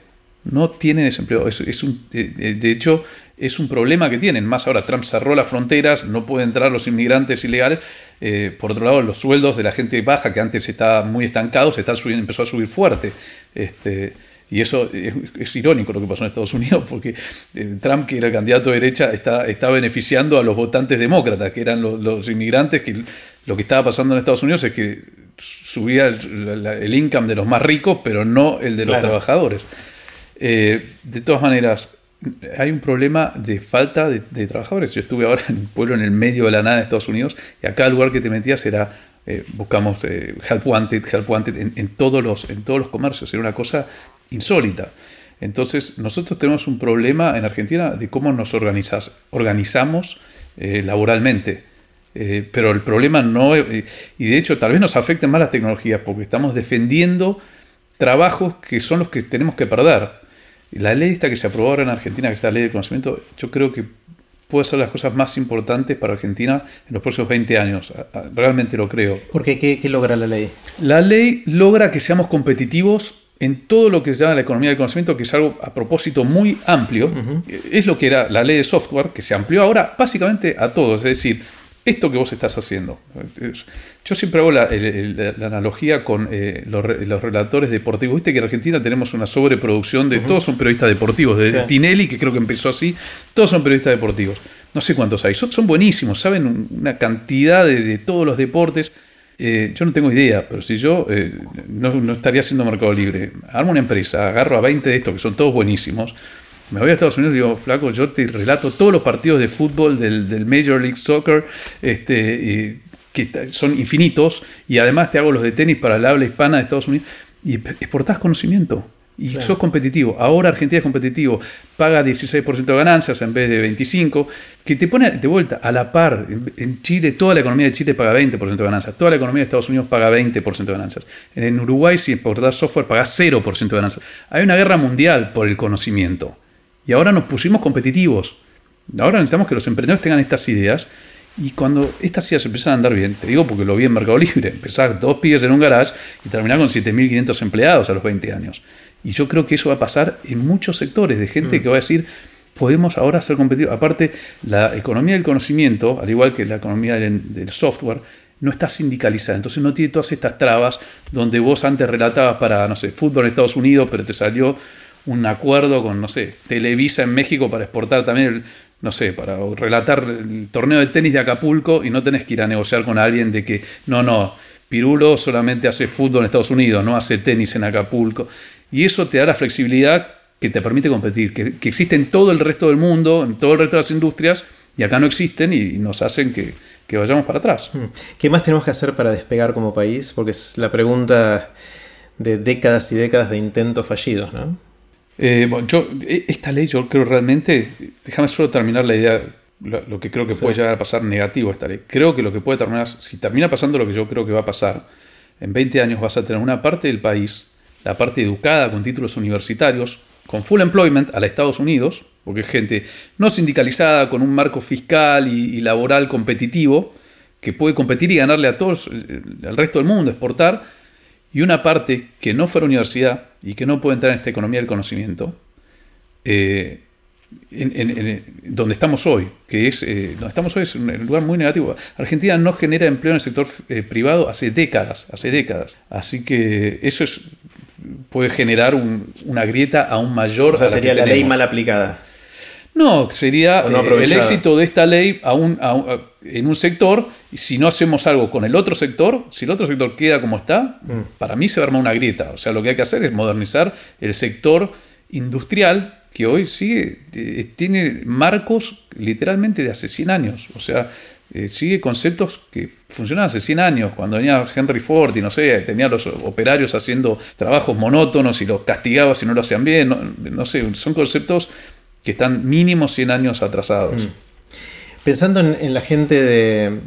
No tiene desempleo. Es, es un, eh, eh, de hecho, es un problema que tienen. Más ahora, Trump cerró las fronteras, no pueden entrar los inmigrantes ilegales. Eh, por otro lado, los sueldos de la gente baja, que antes estaba muy estancados, se están subiendo, empezó a subir fuerte. Este, y eso es, es irónico lo que pasó en Estados Unidos, [laughs] porque eh, Trump, que era el candidato de derecha, está, está beneficiando a los votantes demócratas, que eran los, los inmigrantes, que lo que estaba pasando en Estados Unidos es que subía el, el income de los más ricos, pero no el de los Claro. trabajadores. Eh, de todas maneras, hay un problema de falta de, trabajadores. Yo estuve ahora [laughs] en un pueblo en el medio de la nada de Estados Unidos y a cada lugar que te metías era, eh, buscamos eh, help wanted, help wanted en, todos los, en todos los comercios. Era una cosa insólita. Entonces, nosotros tenemos un problema en Argentina de cómo nos organizamos laboralmente. Pero el problema no, y de hecho tal vez nos afecten más las tecnologías porque estamos defendiendo trabajos que son los que tenemos que perder. La ley esta que se aprobó ahora en Argentina, que es la ley del conocimiento, yo creo que puede ser las cosas más importantes para Argentina en los próximos 20 años. Realmente lo creo. Porque ¿qué, qué logra la ley? La ley logra que seamos competitivos en todo lo que se llama la economía del conocimiento, que es algo a propósito muy amplio. Es lo que era la ley de software, que se amplió ahora básicamente a todos. Es decir, esto que vos estás haciendo. Yo siempre hago la, analogía con eh, los, re- los relatores deportivos. Viste que en Argentina tenemos una sobreproducción de... Todos son periodistas deportivos. Sí. Tinelli, que creo que empezó así, todos son periodistas deportivos. No sé cuántos hay. Son, son buenísimos, saben un- una cantidad de, de todos los deportes. Eh, yo no tengo idea, pero si yo eh, no, no estaría haciendo Mercado Libre, armo una empresa, agarro a 20 de estos que son todos buenísimos, me voy a Estados Unidos y digo, flaco, yo te relato todos los partidos de fútbol del, del Major League Soccer, este, y que son infinitos, y además te hago los de tenis para el habla hispana de Estados Unidos, y exportás conocimiento. Y Claro. sos competitivo. Ahora Argentina es competitivo. Paga 16% de ganancias en vez de 25%, que te pone de vuelta a la par. En- Chile, toda la economía de Chile paga 20% de ganancias. Toda la economía de Estados Unidos paga 20% de ganancias. En Uruguay, si exportás software, paga 0% de ganancias. Hay una guerra mundial por el conocimiento. Y ahora nos pusimos competitivos. Ahora necesitamos que los emprendedores tengan estas ideas. Y cuando estas ideas empiezan a andar bien, te digo porque lo vi en Mercado Libre, empezar dos pibes en un garage y terminar con 7.500 empleados a los 20 años. Y yo creo que eso va a pasar en muchos sectores de gente que va a decir, podemos ahora ser competitivos. Aparte, la economía del conocimiento, al igual que la economía del, del software, no está sindicalizada. Entonces no tiene todas estas trabas donde vos antes relatabas para, no sé, fútbol en Estados Unidos, pero te salió un acuerdo con, no sé, Televisa en México para exportar también, el- no sé, para relatar el torneo de tenis de Acapulco y no tenés que ir a negociar con alguien de que, no, no, Pirulo solamente hace fútbol en Estados Unidos, no hace tenis en Acapulco. Y eso te da la flexibilidad que te permite competir, que, que existe en todo el resto del mundo, en todo el resto de las industrias, y acá no existen y, y nos hacen que, que vayamos para atrás. Hmm. ¿Qué más tenemos que hacer para despegar como país? Porque es la pregunta de décadas y décadas de intentos fallidos, ¿no? Eh, yo, e, esta ley, yo creo realmente, déjame solo terminar la idea, lo, que creo que puede llegar a pasar negativo esta ley. Creo que lo que puede terminar, si termina pasando lo que yo creo que va a pasar, en 20 años vas a tener una parte del país, la parte educada con títulos universitarios, con full employment a los Estados Unidos, porque es gente no sindicalizada, con un marco fiscal y, laboral competitivo, que puede competir y ganarle a todos, eh, al resto del mundo, exportar, y una parte que no fuera universidad y que no puede entrar en esta economía del conocimiento, eh, en, donde estamos hoy, que es eh, donde estamos hoy es un lugar muy negativo. Argentina no genera empleo en el sector privado hace décadas, hace décadas. Así que eso es, puede generar una grieta aún mayor. O sea, sería la ley mal aplicada. No, sería eh, el éxito de esta ley en un sector, y si no hacemos algo con el otro sector, si el otro sector queda como está, mm. para mí se va a armar una grieta. O sea, lo que hay que hacer es modernizar el sector industrial que hoy sigue, eh, tiene marcos literalmente de hace 100 años. O sea, eh, sigue conceptos que funcionaban hace 100 años, cuando venía Henry Ford y no sé, tenía a los operarios haciendo trabajos monótonos y los castigaba si no lo hacían bien, no sé, son conceptos que están mínimo 100 años atrasados. Mm. Pensando en, la gente de,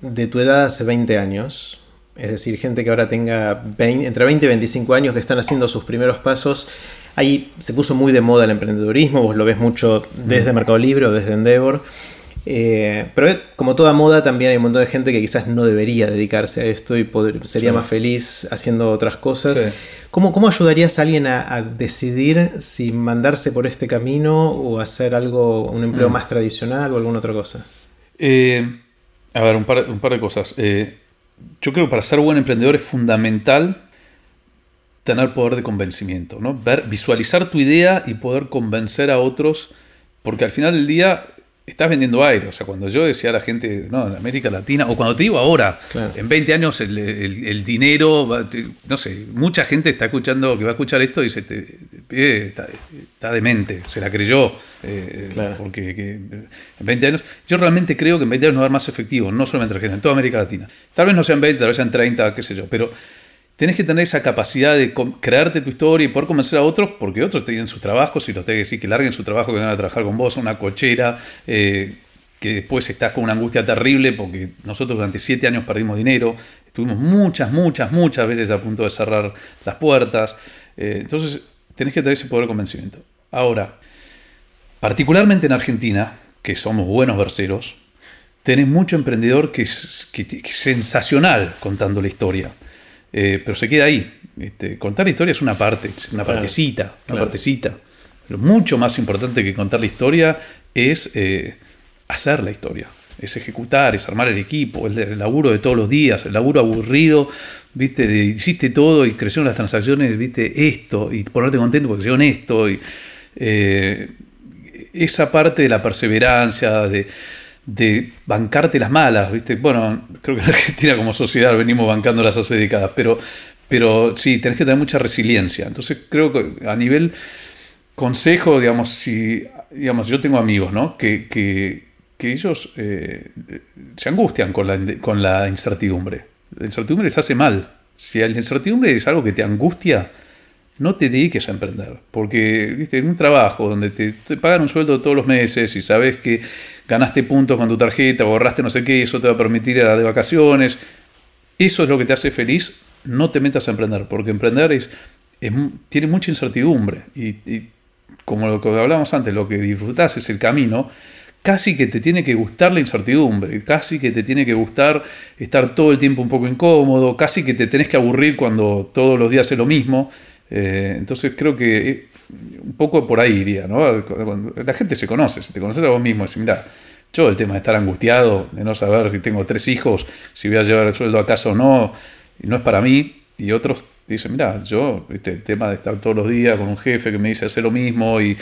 de, tu edad hace 20 años, es decir, gente que ahora tenga entre 20 y 25 años que están haciendo sus primeros pasos, ahí se puso muy de moda el emprendedurismo, vos lo ves mucho desde mm. Mercado Libre o desde Endeavor. Eh, pero como toda moda, también hay un montón de gente que quizás no debería dedicarse a esto y sería más feliz haciendo otras cosas. ¿Cómo, ayudarías a alguien a, decidir si mandarse por este camino o hacer algo, un empleo mm. más tradicional o alguna otra cosa? Eh, a ver, un par, de cosas. Eh, yo creo que para ser buen emprendedor es fundamental tener poder de convencimiento, ¿no? Ver, visualizar tu idea y poder convencer a otros, porque al final del día estás vendiendo aire. O sea, cuando yo decía a la gente, no, en América Latina, o cuando te digo ahora, en 20 años el, dinero, no sé, mucha gente está escuchando, que va a escuchar esto y dice, está, está, demente, se la creyó. Eh, porque en 20 años, yo realmente creo que en 20 años no va a haber más efectivo, no solamente en Argentina, en toda América Latina. Tal vez no sean 20, tal vez sean 30, qué sé yo, pero tenés que tener esa capacidad de crearte tu historia y poder convencer a otros, porque otros tienen sus trabajos y los tenés que decir que larguen su trabajo, que van a trabajar con vos, una cochera, eh, que después estás con una angustia terrible, porque nosotros durante siete años perdimos dinero, estuvimos muchas, muchas, muchas veces a punto de cerrar las puertas. Eh, entonces, tenés que tener ese poder de convencimiento. Ahora, particularmente en Argentina, que somos buenos verseros, tenés mucho emprendedor que es sensacional contando la historia. Eh, pero se queda ahí. Este, contar la historia es una parte, una partecita, una partecita. Lo mucho más importante que contar la historia es eh, hacer la historia, es ejecutar, es armar el equipo, el, laburo de todos los días, el laburo aburrido, viste, de, hiciste todo y crecieron las transacciones, viste, esto, y ponerte contento porque hicieron esto. Y, eh, esa parte de la perseverancia, de, de bancarte las malas, ¿viste? Bueno, creo que en Argentina como sociedad venimos bancándolas hace décadas, pero, pero sí, tenés que tener mucha resiliencia. Entonces creo que a nivel consejo, digamos, si, digamos, yo tengo amigos, ¿no? Que, que, ellos eh, se angustian con la, con la incertidumbre. La incertidumbre les hace mal. Si la incertidumbre es algo que te angustia, no te dediques a emprender. Porque, viste, en un trabajo donde te, te pagan un sueldo todos los meses y sabes que ganaste puntos con tu tarjeta, borraste no sé qué, eso te va a permitir ir a de vacaciones. Eso es lo que te hace feliz. No te metas a emprender, porque emprender es, tiene mucha incertidumbre. Y, como lo que hablábamos antes, lo que disfrutás es el camino. Casi que te tiene que gustar la incertidumbre, casi que te tiene que gustar estar todo el tiempo un poco incómodo, casi que te tenés que aburrir cuando todos los días es lo mismo. Eh, entonces creo que eh, un poco por ahí iría, ¿no? La gente se conoce, si te conoces a vos mismo, decís, mira, yo el tema de estar angustiado, de no saber si tengo tres hijos, si voy a llevar el sueldo a casa o no, no es para mí. Y otros dicen, mira, yo, el tema de estar todos los días con un jefe que me dice hacer lo mismo y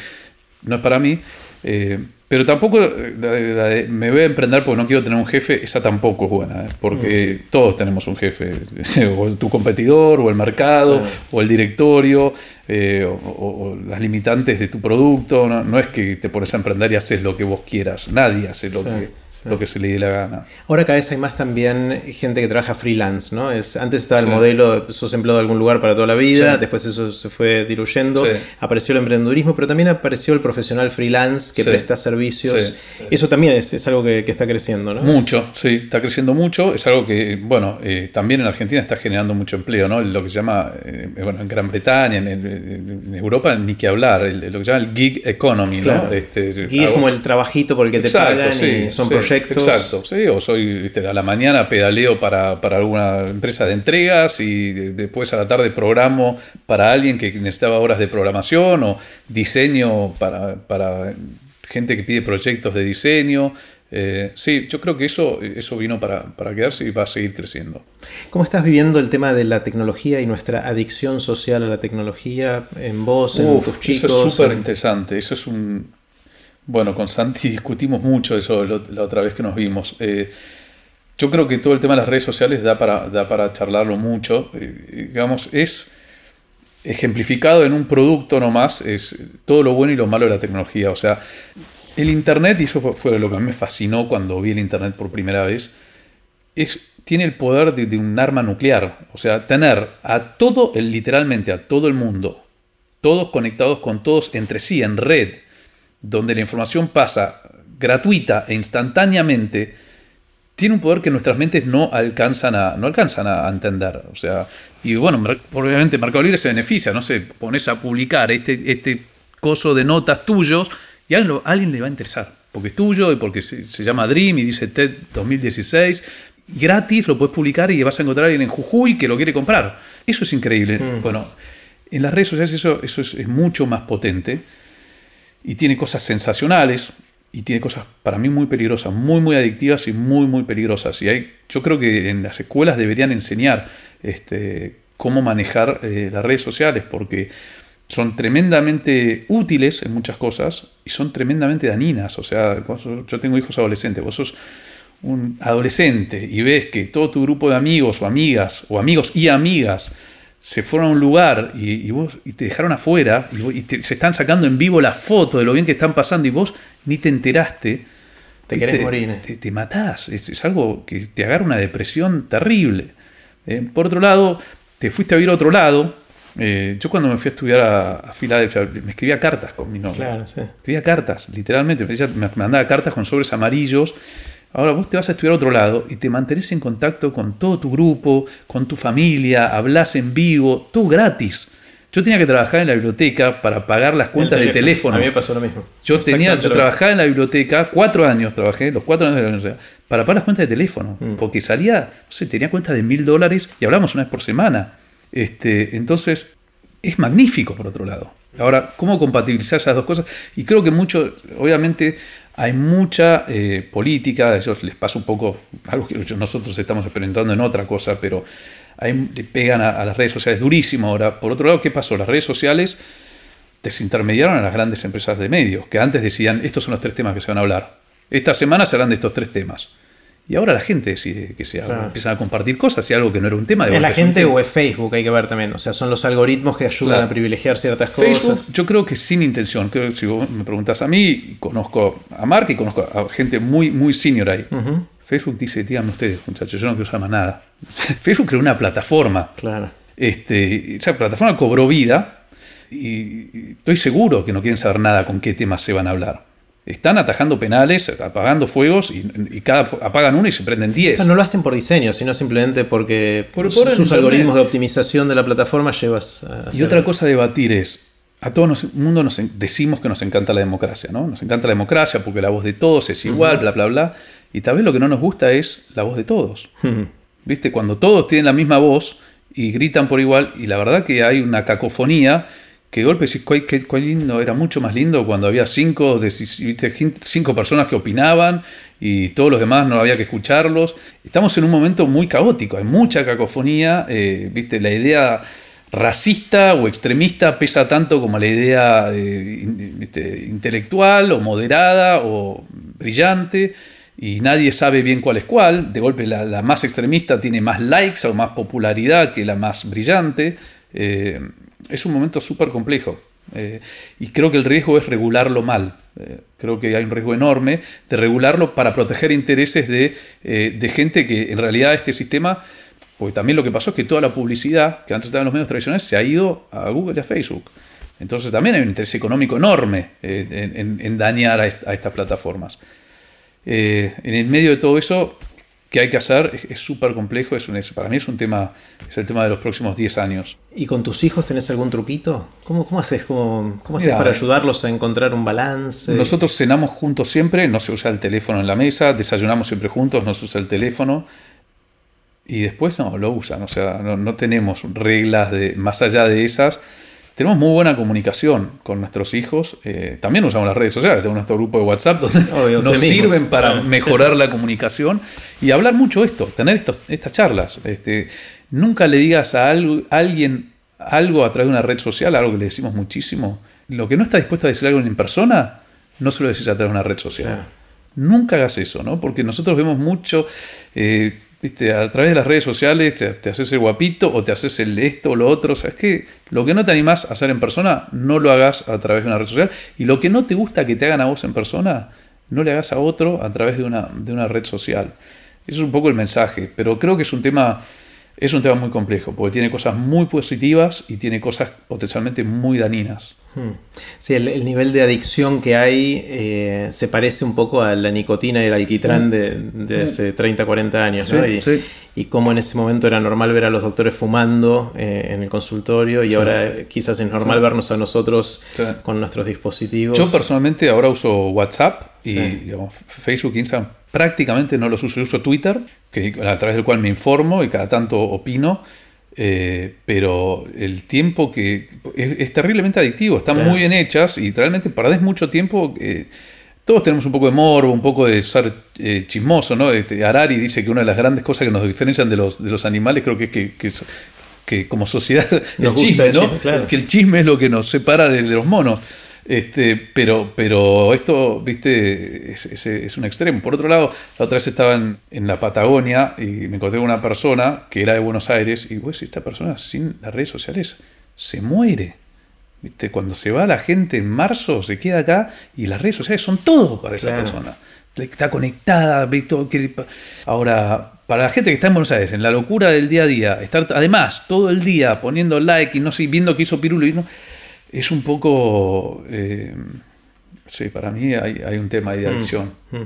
no es para mí. Eh, pero tampoco me voy a emprender porque no quiero tener un jefe, esa tampoco es buena, ¿eh? porque mm. todos tenemos un jefe, [laughs] o tu competidor, o el mercado, o el directorio, eh, o, las limitantes de tu producto. No, es que te pones a emprender y haces lo que vos quieras, nadie hace lo que lo que se le dé la gana. Ahora cada vez hay más también gente que trabaja freelance, ¿no? Es, antes estaba el modelo, sos empleado de algún lugar para toda la vida, después eso se fue diluyendo, apareció el emprendedurismo, pero también apareció el profesional freelance que presta servicios. Eso también es, algo que, está creciendo, ¿no? Mucho, sí, está creciendo mucho. Es algo que, bueno, eh, también en Argentina está generando mucho empleo, ¿no? Lo que se llama, eh, bueno, en Gran Bretaña, en, Europa, ni que a lo que se llama el gig economy, ¿no? Este, gig es como el trabajito por el que te pagan y son proyectos. Exacto, sí, o soy a la mañana pedaleo para, alguna empresa de entregas y después a la tarde programo para alguien que necesitaba horas de programación o diseño para, para gente que pide proyectos de diseño. Eh, sí, yo creo que eso, eso vino para, quedarse y va a seguir creciendo. ¿Cómo estás viviendo el tema de la tecnología y nuestra adicción social a la tecnología en vos, en tus chicos? Eso es súper interesante. Eso es un. Bueno, con Santi [laughs] discutimos mucho eso la otra vez que nos vimos. Eh, yo creo que todo el tema de las redes sociales da para, da para charlarlo mucho. Eh, digamos, es ejemplificado en un producto nomás, es todo lo bueno y lo malo de la tecnología. O sea, el Internet, y eso fue, lo que a mí me fascinó cuando vi el Internet por primera vez, es, tiene el poder de, un arma nuclear. O sea, tener a todo, literalmente a todo el mundo, todos conectados con todos entre sí en red, donde la información pasa gratuita e instantáneamente, tiene un poder que nuestras mentes no alcanzan a, no alcanzan a entender. O sea, y bueno, obviamente Mercado Libre se beneficia, no sé, pones a publicar este, este coso de notas tuyos y a alguien, le va a interesar, porque es tuyo y porque se, llama Dream y dice TED 2016. gratis lo puedes publicar y vas a encontrar a alguien en Jujuy que lo quiere comprar. Eso es increíble. Mm. Bueno, en las redes sociales eso, eso es, mucho más potente y tiene cosas sensacionales y tiene cosas para mí muy peligrosas, muy, muy adictivas y muy, muy peligrosas. Y hay, yo creo que en las escuelas deberían enseñar este, cómo manejar eh, las redes sociales, porque son tremendamente útiles en muchas cosas y son tremendamente dañinas. O sea, yo tengo hijos adolescentes, vos sos un adolescente y ves que todo tu grupo de amigos o amigas, o amigos y amigas, se fueron a un lugar y, vos, y te dejaron afuera y, se están sacando en vivo la foto de lo bien que están pasando y vos ni te enteraste. Te querés morir. Te, te matás. Es, algo que te agarra una depresión terrible. Eh, por otro lado, te fuiste a vivir a otro lado eh, yo cuando me fui a estudiar a, Filadelfia, me escribía cartas con mi nombre. Claro, sí. Escribía cartas, literalmente. Me mandaba cartas con sobres amarillos. Ahora vos te vas a estudiar a otro lado y te mantenés en contacto con todo tu grupo, con tu familia, hablas en vivo, tú gratis. Yo tenía que trabajar en la biblioteca para pagar las cuentas de teléfono. A mí me pasó lo mismo. Yo, tenía, yo trabajaba en la biblioteca, cuatro años trabajé, los cuatro años de la universidad, para pagar las cuentas de teléfono. Mm. Porque salía, no sé, tenía cuentas de mil dólares y hablamos una vez por semana. Este, entonces, es magnífico por otro lado. Ahora, ¿cómo compatibilizar esas dos cosas? Y creo que mucho, obviamente, hay mucha eh, política, a ellos les pasa un poco, algo que nosotros estamos experimentando en otra cosa, pero ahí le pegan a, las redes sociales durísimo. Ahora, por otro lado, ¿qué pasó? Las redes sociales desintermediaron a las grandes empresas de medios, que antes decían, estos son los tres temas que se van a hablar. Esta semana serán de estos tres temas. Y ahora la gente decide que se empiezan a compartir cosas y algo que no era un tema. De ¿Es la gente o es Facebook? Hay que ver también. O sea, son los algoritmos que ayudan a privilegiar ciertas cosas. Yo creo que sin intención. Creo que si vos me preguntas a mí, conozco a Mark y conozco a gente muy, muy senior ahí. Facebook dice, díganme ustedes, muchachos, yo no quiero usar más nada. [laughs] Facebook creó una plataforma. Claro. Este, esa plataforma cobró vida y estoy seguro que no quieren saber nada con qué temas se van a hablar. Están atajando penales, apagando fuegos y, cada apagan uno y se prenden 10. No lo hacen por diseño, sino simplemente porque por, sus algoritmos de optimización de la plataforma llevas a Y otra cosa a debatir es, a todo el mundo nos decimos que nos encanta la democracia, ¿no? Nos encanta la democracia porque la voz de todos es igual, bla, bla, bla. Y tal vez lo que no nos gusta es la voz de todos. ¿Viste? Cuando todos tienen la misma voz y gritan por igual, y la verdad que hay una cacofonía que golpe, qué, lindo, era mucho más lindo cuando había cinco, cinco personas que opinaban y todos los demás no había que escucharlos. Estamos en un momento muy caótico, hay mucha cacofonía, eh, ¿viste? la idea racista o extremista pesa tanto como la idea eh, intelectual o moderada o brillante y nadie sabe bien cuál es cuál. De golpe la, más extremista tiene más likes o más popularidad que la más brillante. Eh, es un momento súper complejo. Eh, y creo que el riesgo es regularlo mal. Eh, creo que hay un riesgo enorme de regularlo para proteger intereses de, de gente que en realidad este sistema porque también lo que pasó es que toda la publicidad que antes estaba en los medios tradicionales se ha ido a Google y a Facebook. Entonces también hay un interés económico enorme en, dañar a, estas plataformas. en el medio de todo eso, que hay que hacer es súper complejo, es un, para mí es un tema, es el tema de los próximos 10 años. ¿Y con tus hijos tenés algún truquito? ¿Cómo, cómo haces, cómo, cómo haces para ayudarlos a encontrar un balance? Nosotros cenamos juntos siempre, no se usa el teléfono en la mesa, desayunamos siempre juntos, no se usa el teléfono. Y después no, lo usan, o sea, no, no tenemos reglas de, más allá de esas tenemos muy buena comunicación con nuestros hijos. Eh, también usamos las redes sociales, tenemos nuestro grupo de WhatsApp donde [laughs] nos sirven para mejorar la comunicación y hablar mucho esto, tener estas charlas. Este, nunca le digas a, alguien algo a través de una red social, algo que le decimos muchísimo. Lo que no está dispuesto a decir algo en persona, no se lo decís a través de una red social. Nunca hagas eso, ¿no? Porque nosotros vemos mucho. Eh, a través de las redes sociales te, haces el guapito o te haces el esto o lo otro. Es que lo que no te animás a hacer en persona, no lo hagas a través de una red social. Y lo que no te gusta que te hagan a vos en persona, no le hagas a otro a través de una, de una red social. Eso es un poco el mensaje. Pero creo que es un tema es un tema muy complejo, porque tiene cosas muy positivas y tiene cosas potencialmente muy dañinas. Hmm. Sí, el, nivel de adicción que hay eh, se parece un poco a la nicotina y el alquitrán hmm. de, hace 30, 40 años. ¿no? Y, y, cómo en ese momento era normal ver a los doctores fumando eh, en el consultorio y ahora quizás es normal vernos a nosotros con nuestros dispositivos. Yo personalmente ahora uso WhatsApp y Facebook, Instagram prácticamente no los uso. uso Twitter, que, a través del cual me informo y cada tanto opino. Eh, pero el tiempo que es, terriblemente adictivo, están muy bien hechas y realmente perdés mucho tiempo. Eh, todos tenemos un poco de morbo, un poco de ser eh, chismoso, ¿no? Este, Harari dice que una de las grandes cosas que nos diferencian de los, de los animales creo que es que, que, como sociedad el chisme, ¿no? Que el chisme es lo que nos separa de los monos. Este, pero, pero esto, viste, es, un extremo. Por otro lado, la otra vez estaba en, la Patagonia y me encontré con una persona que era de Buenos Aires y pues esta persona sin las redes sociales se muere. ¿Viste? Cuando se va la gente en marzo, se queda acá y las redes sociales son todo para esa persona. Está conectada, Ahora, para la gente que está en Buenos Aires, en la locura del día a día, estar además todo el día poniendo like y no sé, viendo que hizo Pirulo y no es un poco, eh, sí, para mí hay, un tema de mm, adicción. Mm.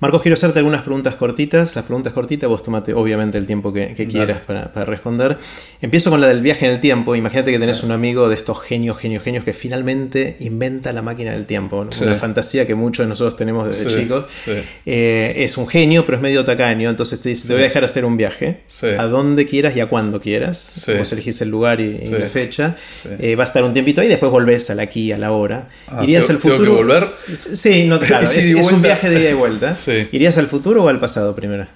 Marcos, quiero hacerte algunas preguntas cortitas. Las preguntas cortitas, vos tomate obviamente el tiempo que, quieras para, responder. Empiezo con la del viaje en el tiempo. Imagínate que tenés un amigo de estos genios, genios, genios que finalmente inventa la máquina del tiempo. Una fantasía que muchos de nosotros tenemos desde chicos. Eh, es un genio, pero es medio tacaño. Entonces te dice, te voy a dejar hacer un viaje. A donde quieras y a cuando quieras. Vos elegís el lugar y, la fecha. Eh, va a estar un tiempito ahí, después volvés al aquí, a la hora. Ah, Irías al futuro. ¿Tengo que volver? Sí, no, [laughs] claro. es, es un viaje de ida y vuelta. ¿Irías al futuro o al pasado primero?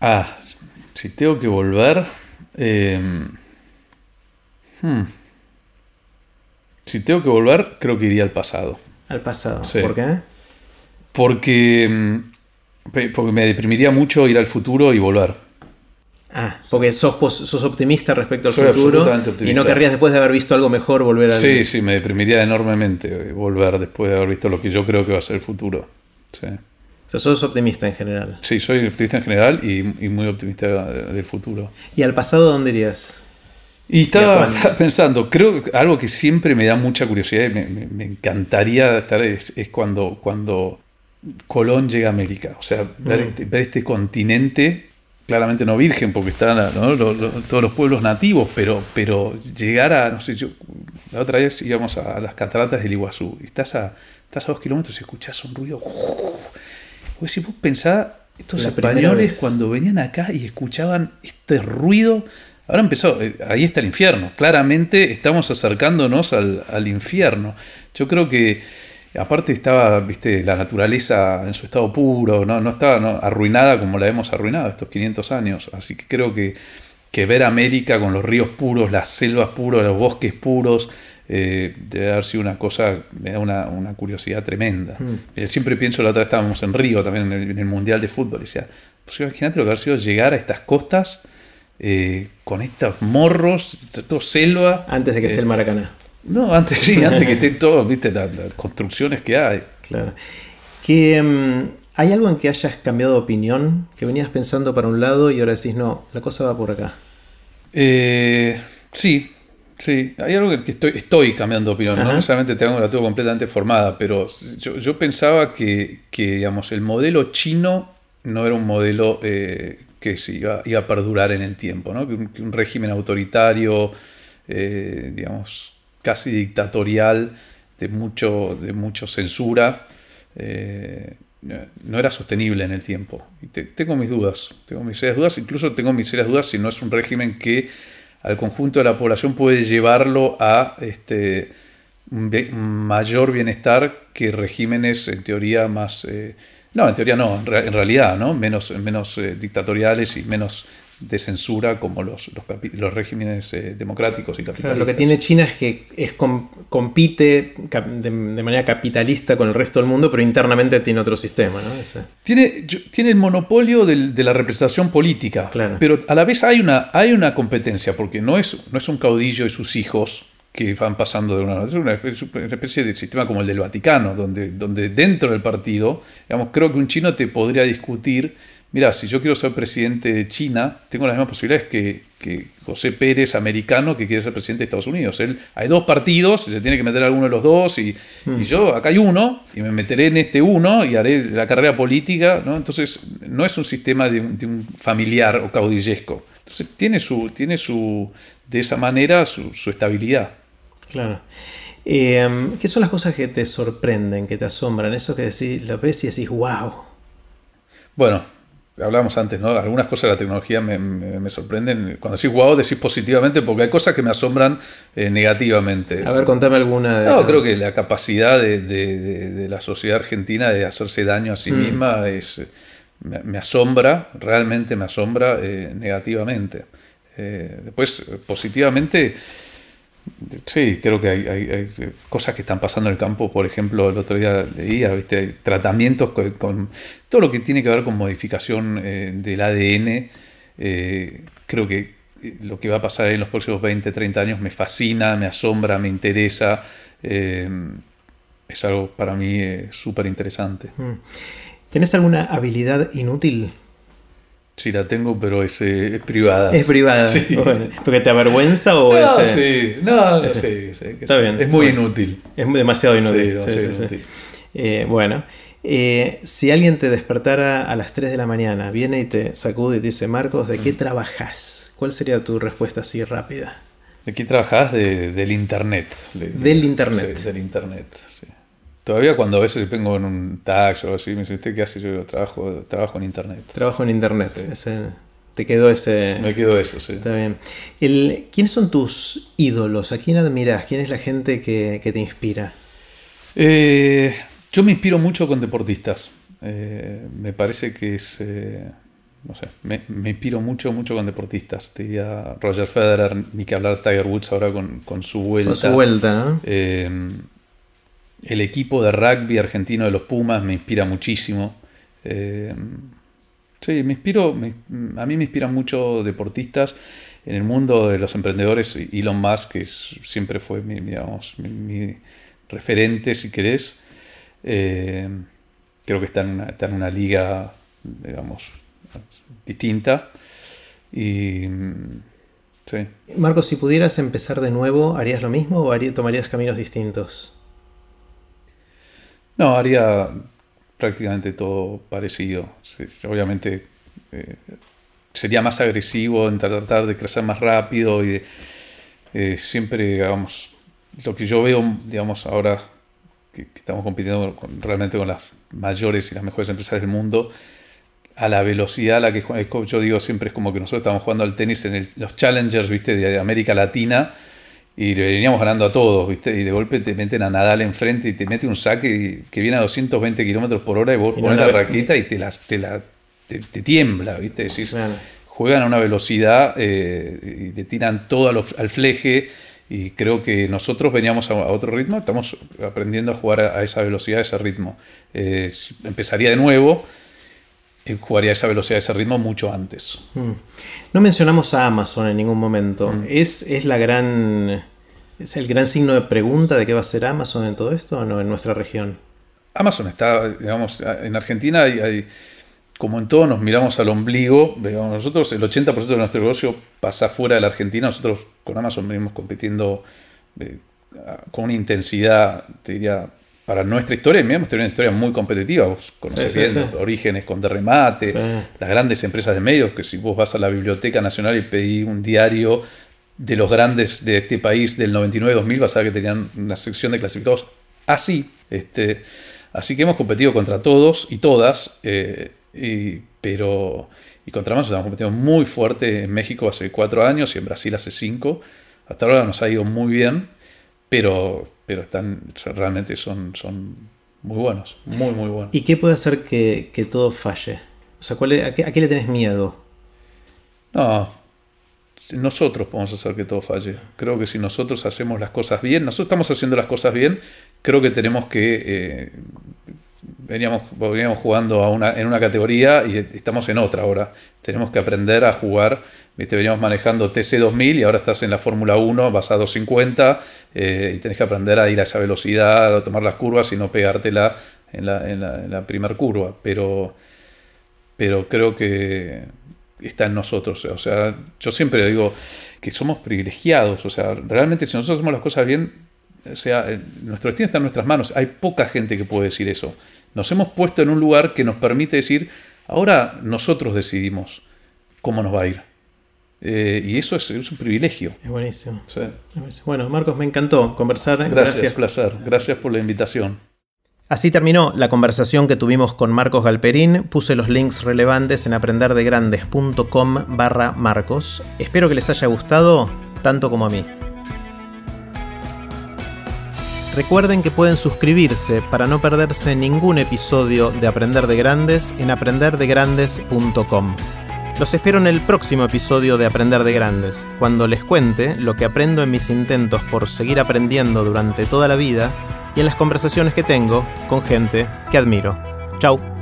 Ah, si tengo que volver. Em, hmm. Si tengo que volver, creo que iría al pasado. Al pasado. ¿Por qué? Porque, em, porque me deprimiría mucho ir al futuro y volver. Ah, porque sos, sos optimista respecto al futuro y no querrías después de haber visto algo mejor volver a... Sí, sí, me deprimiría enormemente volver después de haber visto lo que yo creo que va a ser el futuro. Sí. O sea, sos optimista en general. Sí, soy optimista en general y, muy optimista del futuro. ¿Y al pasado dónde irías? Y estaba, pensando, creo que algo que siempre me da mucha curiosidad y me, encantaría estar es, cuando, cuando Colón llega a América. O sea, ver, mm. este, este, continente, claramente no virgen, porque están todos los pueblos nativos, pero, pero llegar a, no sé, yo, la otra vez íbamos a, las cataratas del Iguazú, y estás a, estás a dos kilómetros y escuchas un ruido. Pues si vos pensás, estos españoles cuando venían acá y escuchaban este ruido, ahora empezó, eh, ahí está el infierno, claramente estamos acercándonos al, infierno. Yo creo que aparte estaba, viste, la naturaleza en su estado puro, no, no estaba arruinada como la hemos arruinado estos 500 años, así que creo que, que ver América con los ríos puros, las selvas puras, los bosques puros, eh, debe haber sido una cosa, me da una, curiosidad tremenda. Mm. Eh, siempre pienso, la otra vez estábamos en Río, también en el, Mundial de Fútbol, y decía, pues imagínate lo que haber sido llegar a estas costas eh, con estos morros, todo selva. Antes de que esté el Maracaná. No, antes sí, antes que [laughs] estén todos, viste, las, construcciones que hay. Claro. Que, mm, ¿Hay algo en que hayas cambiado de opinión? Que venías pensando para un lado y ahora decís, no, la cosa va por acá. Eh, sí, sí. Hay algo que estoy, estoy cambiando de opinión. No necesariamente tengo, la tengo completamente formada, pero yo, pensaba que, digamos, el modelo chino no era un modelo eh, que se iba, a perdurar en el tiempo, ¿no? que, un, régimen autoritario, eh, digamos, casi dictatorial, de mucho, de mucho censura, eh, no era sostenible en el tiempo. Y tengo mis dudas, tengo mis serias dudas, incluso tengo mis serias dudas si no es un régimen que al conjunto de la población puede llevarlo a este, mayor bienestar que regímenes en teoría más... Eh, no, en teoría no, en, realidad, ¿no? Menos, menos eh, dictatoriales y menos de censura como los, los, regímenes eh, democráticos y capitalistas. lo que tiene China es que es compite de, manera capitalista con el resto del mundo, pero internamente tiene otro sistema. ¿no? Tiene, tiene el monopolio de la representación política, pero a la vez hay una, hay una competencia, porque no es, no es un caudillo y sus hijos que van pasando de una a otra. Es una especie de sistema como el del Vaticano, donde, donde dentro del partido, digamos, creo que un chino te podría discutir, mira, si yo quiero ser presidente de China, tengo las mismas posibilidades que, que José Pérez, americano, que quiere ser presidente de Estados Unidos. Él, hay dos partidos, se tiene que meter alguno de los dos, y, mm. yo, acá hay uno, y me meteré en este uno, y haré la carrera política, ¿no? Entonces, no es un sistema de un, familiar o caudillesco. Entonces, tiene su, tiene su de esa manera, su, su estabilidad. Claro. Em, ¿Qué son las cosas que te sorprenden, que te asombran? Eso que decís, lo ves y decís, wow. Bueno, hablábamos antes, ¿no? Algunas cosas de la tecnología me, sorprenden. Cuando decís wow, decís positivamente, porque hay cosas que me asombran eh, negativamente. A ver, contame alguna. De... No, creo que la capacidad de, la sociedad argentina de hacerse daño a sí mm. misma es, me, asombra, realmente me asombra eh, negativamente. Eh, después, positivamente Sí, creo que hay, cosas que están pasando en el campo. Por ejemplo, el otro día leía, ¿viste? tratamientos con, todo lo que tiene que ver con modificación eh, del ADN. Eh, creo que eh, lo que va a pasar en los próximos 20, 30 años me fascina, me asombra, me interesa. es algo para mí súper interesante. Mm. ¿Tienes alguna habilidad inútil? Sí, la tengo, pero es, eh, privada. Es privada. [laughs] ¿Porque te avergüenza o no, Sí, no, sí, sí, Está bien. Es muy inútil. Es demasiado inútil. Eh, bueno, eh, si alguien te despertara a las 3 de la mañana, viene y te sacude y te dice, Marcos, ¿de qué mm. trabajas? ¿Cuál sería tu respuesta así rápida? ¿De qué trabajas? del Internet. del Internet. del Internet, sí. Todavía cuando a veces vengo en un taxi o así, me dice, ¿usted qué hace? Yo trabajo, trabajo en Internet. Trabajo en Internet. te quedó ese... Me quedó eso, sí. Está bien. El, ¿Quiénes son tus ídolos? ¿A quién admiras? ¿Quién es la gente que, te inspira? Eh, yo me inspiro mucho con deportistas. Eh, me parece que es... Eh, no sé, me, inspiro mucho, mucho con deportistas. Te diría Roger Federer, ni que hablar Tiger Woods ahora con, con su vuelta. Con su vuelta, ¿no? El equipo de rugby argentino de los Pumas me inspira muchísimo. Eh, sí, me inspiro, a mí me inspiran mucho deportistas. En el mundo de los emprendedores, Elon Musk, que siempre fue mi, digamos, mi, referente, si querés. Eh, creo que está en, una, en una liga, digamos, distinta. Sí. Marcos, si pudieras empezar de nuevo, ¿harías lo mismo o tomarías caminos distintos? No, haría prácticamente todo parecido. obviamente eh, sería más agresivo en tratar de crecer más rápido y eh, siempre, digamos, lo que yo veo, digamos, ahora que, estamos compitiendo realmente con las mayores y las mejores empresas del mundo, a la velocidad a la que yo digo siempre es como que nosotros estamos jugando al tenis en los challengers, viste, de América Latina y le veníamos ganando a todos, ¿viste? Y de golpe te meten a Nadal enfrente y te mete un saque que viene a 220 kilómetros por hora y vos pones la raqueta y te, la, te, tiembla, ¿viste? Juegan a una velocidad eh, y le tiran todo al, fleje y creo que nosotros veníamos a, otro ritmo, estamos aprendiendo a jugar a, esa velocidad, a ese ritmo. Eh, empezaría de nuevo jugaría a esa velocidad, a ese ritmo mucho antes. Mm. No mencionamos a Amazon en ningún momento. Mm. Es, es la gran ¿Es el gran signo de pregunta de qué va a ser Amazon en todo esto o no en nuestra región? Amazon está, digamos, en Argentina hay, como en todo, nos miramos al ombligo. nosotros, el 80% de nuestro negocio pasa fuera de la Argentina. Nosotros con Amazon venimos compitiendo eh, con una intensidad, te diría, para nuestra historia. Hemos tenido una historia muy competitiva. Vos conocés bien orígenes con derremate, las grandes empresas de medios, que si vos vas a la Biblioteca Nacional y pedís un diario de los grandes de este país del 99-2000, vas a ver que tenían una sección de clasificados así. Este, Así que hemos competido contra todos y todas, eh, y, pero y contra más hemos competido muy fuerte en México hace cuatro años y en Brasil hace cinco. Hasta ahora nos ha ido muy bien, pero, pero están, realmente son, son muy buenos, muy, muy buenos. ¿Y qué puede hacer que, que todo falle? O sea, ¿cuál a, qué, ¿a qué le tenés miedo? No, nosotros podemos hacer que todo falle. Creo que si nosotros hacemos las cosas bien, nosotros estamos haciendo las cosas bien, creo que tenemos que... Eh, veníamos, veníamos jugando a una, en una categoría y estamos en otra ahora. Tenemos que aprender a jugar. ¿viste? Veníamos manejando TC2000 y ahora estás en la Fórmula 1, vas a 250 eh, y tenés que aprender a ir a esa velocidad, a tomar las curvas y no pegártela en la, en la, en la primera curva. Pero, pero creo que está en nosotros. O sea, yo siempre digo que somos privilegiados. O sea, realmente si nosotros hacemos las cosas bien, o sea, nuestro destino está en nuestras manos. Hay poca gente que puede decir eso. Nos hemos puesto en un lugar que nos permite decir, ahora nosotros decidimos cómo nos va a ir. Eh, y eso es, un privilegio. Es buenísimo. Bueno, Marcos, me encantó conversar. Gracias, Gracias, placer. Gracias por la invitación. Así terminó la conversación que tuvimos con Marcos Galperín. Puse los links relevantes en aprenderdegrandes.com barra Marcos. Espero que les haya gustado tanto como a mí. Recuerden que pueden suscribirse para no perderse ningún episodio de Aprender de Grandes en aprenderdegrandes.com. Los espero en el próximo episodio de Aprender de Grandes, cuando les cuente lo que aprendo en mis intentos por seguir aprendiendo durante toda la vida y en las conversaciones que tengo con gente que admiro. Chau.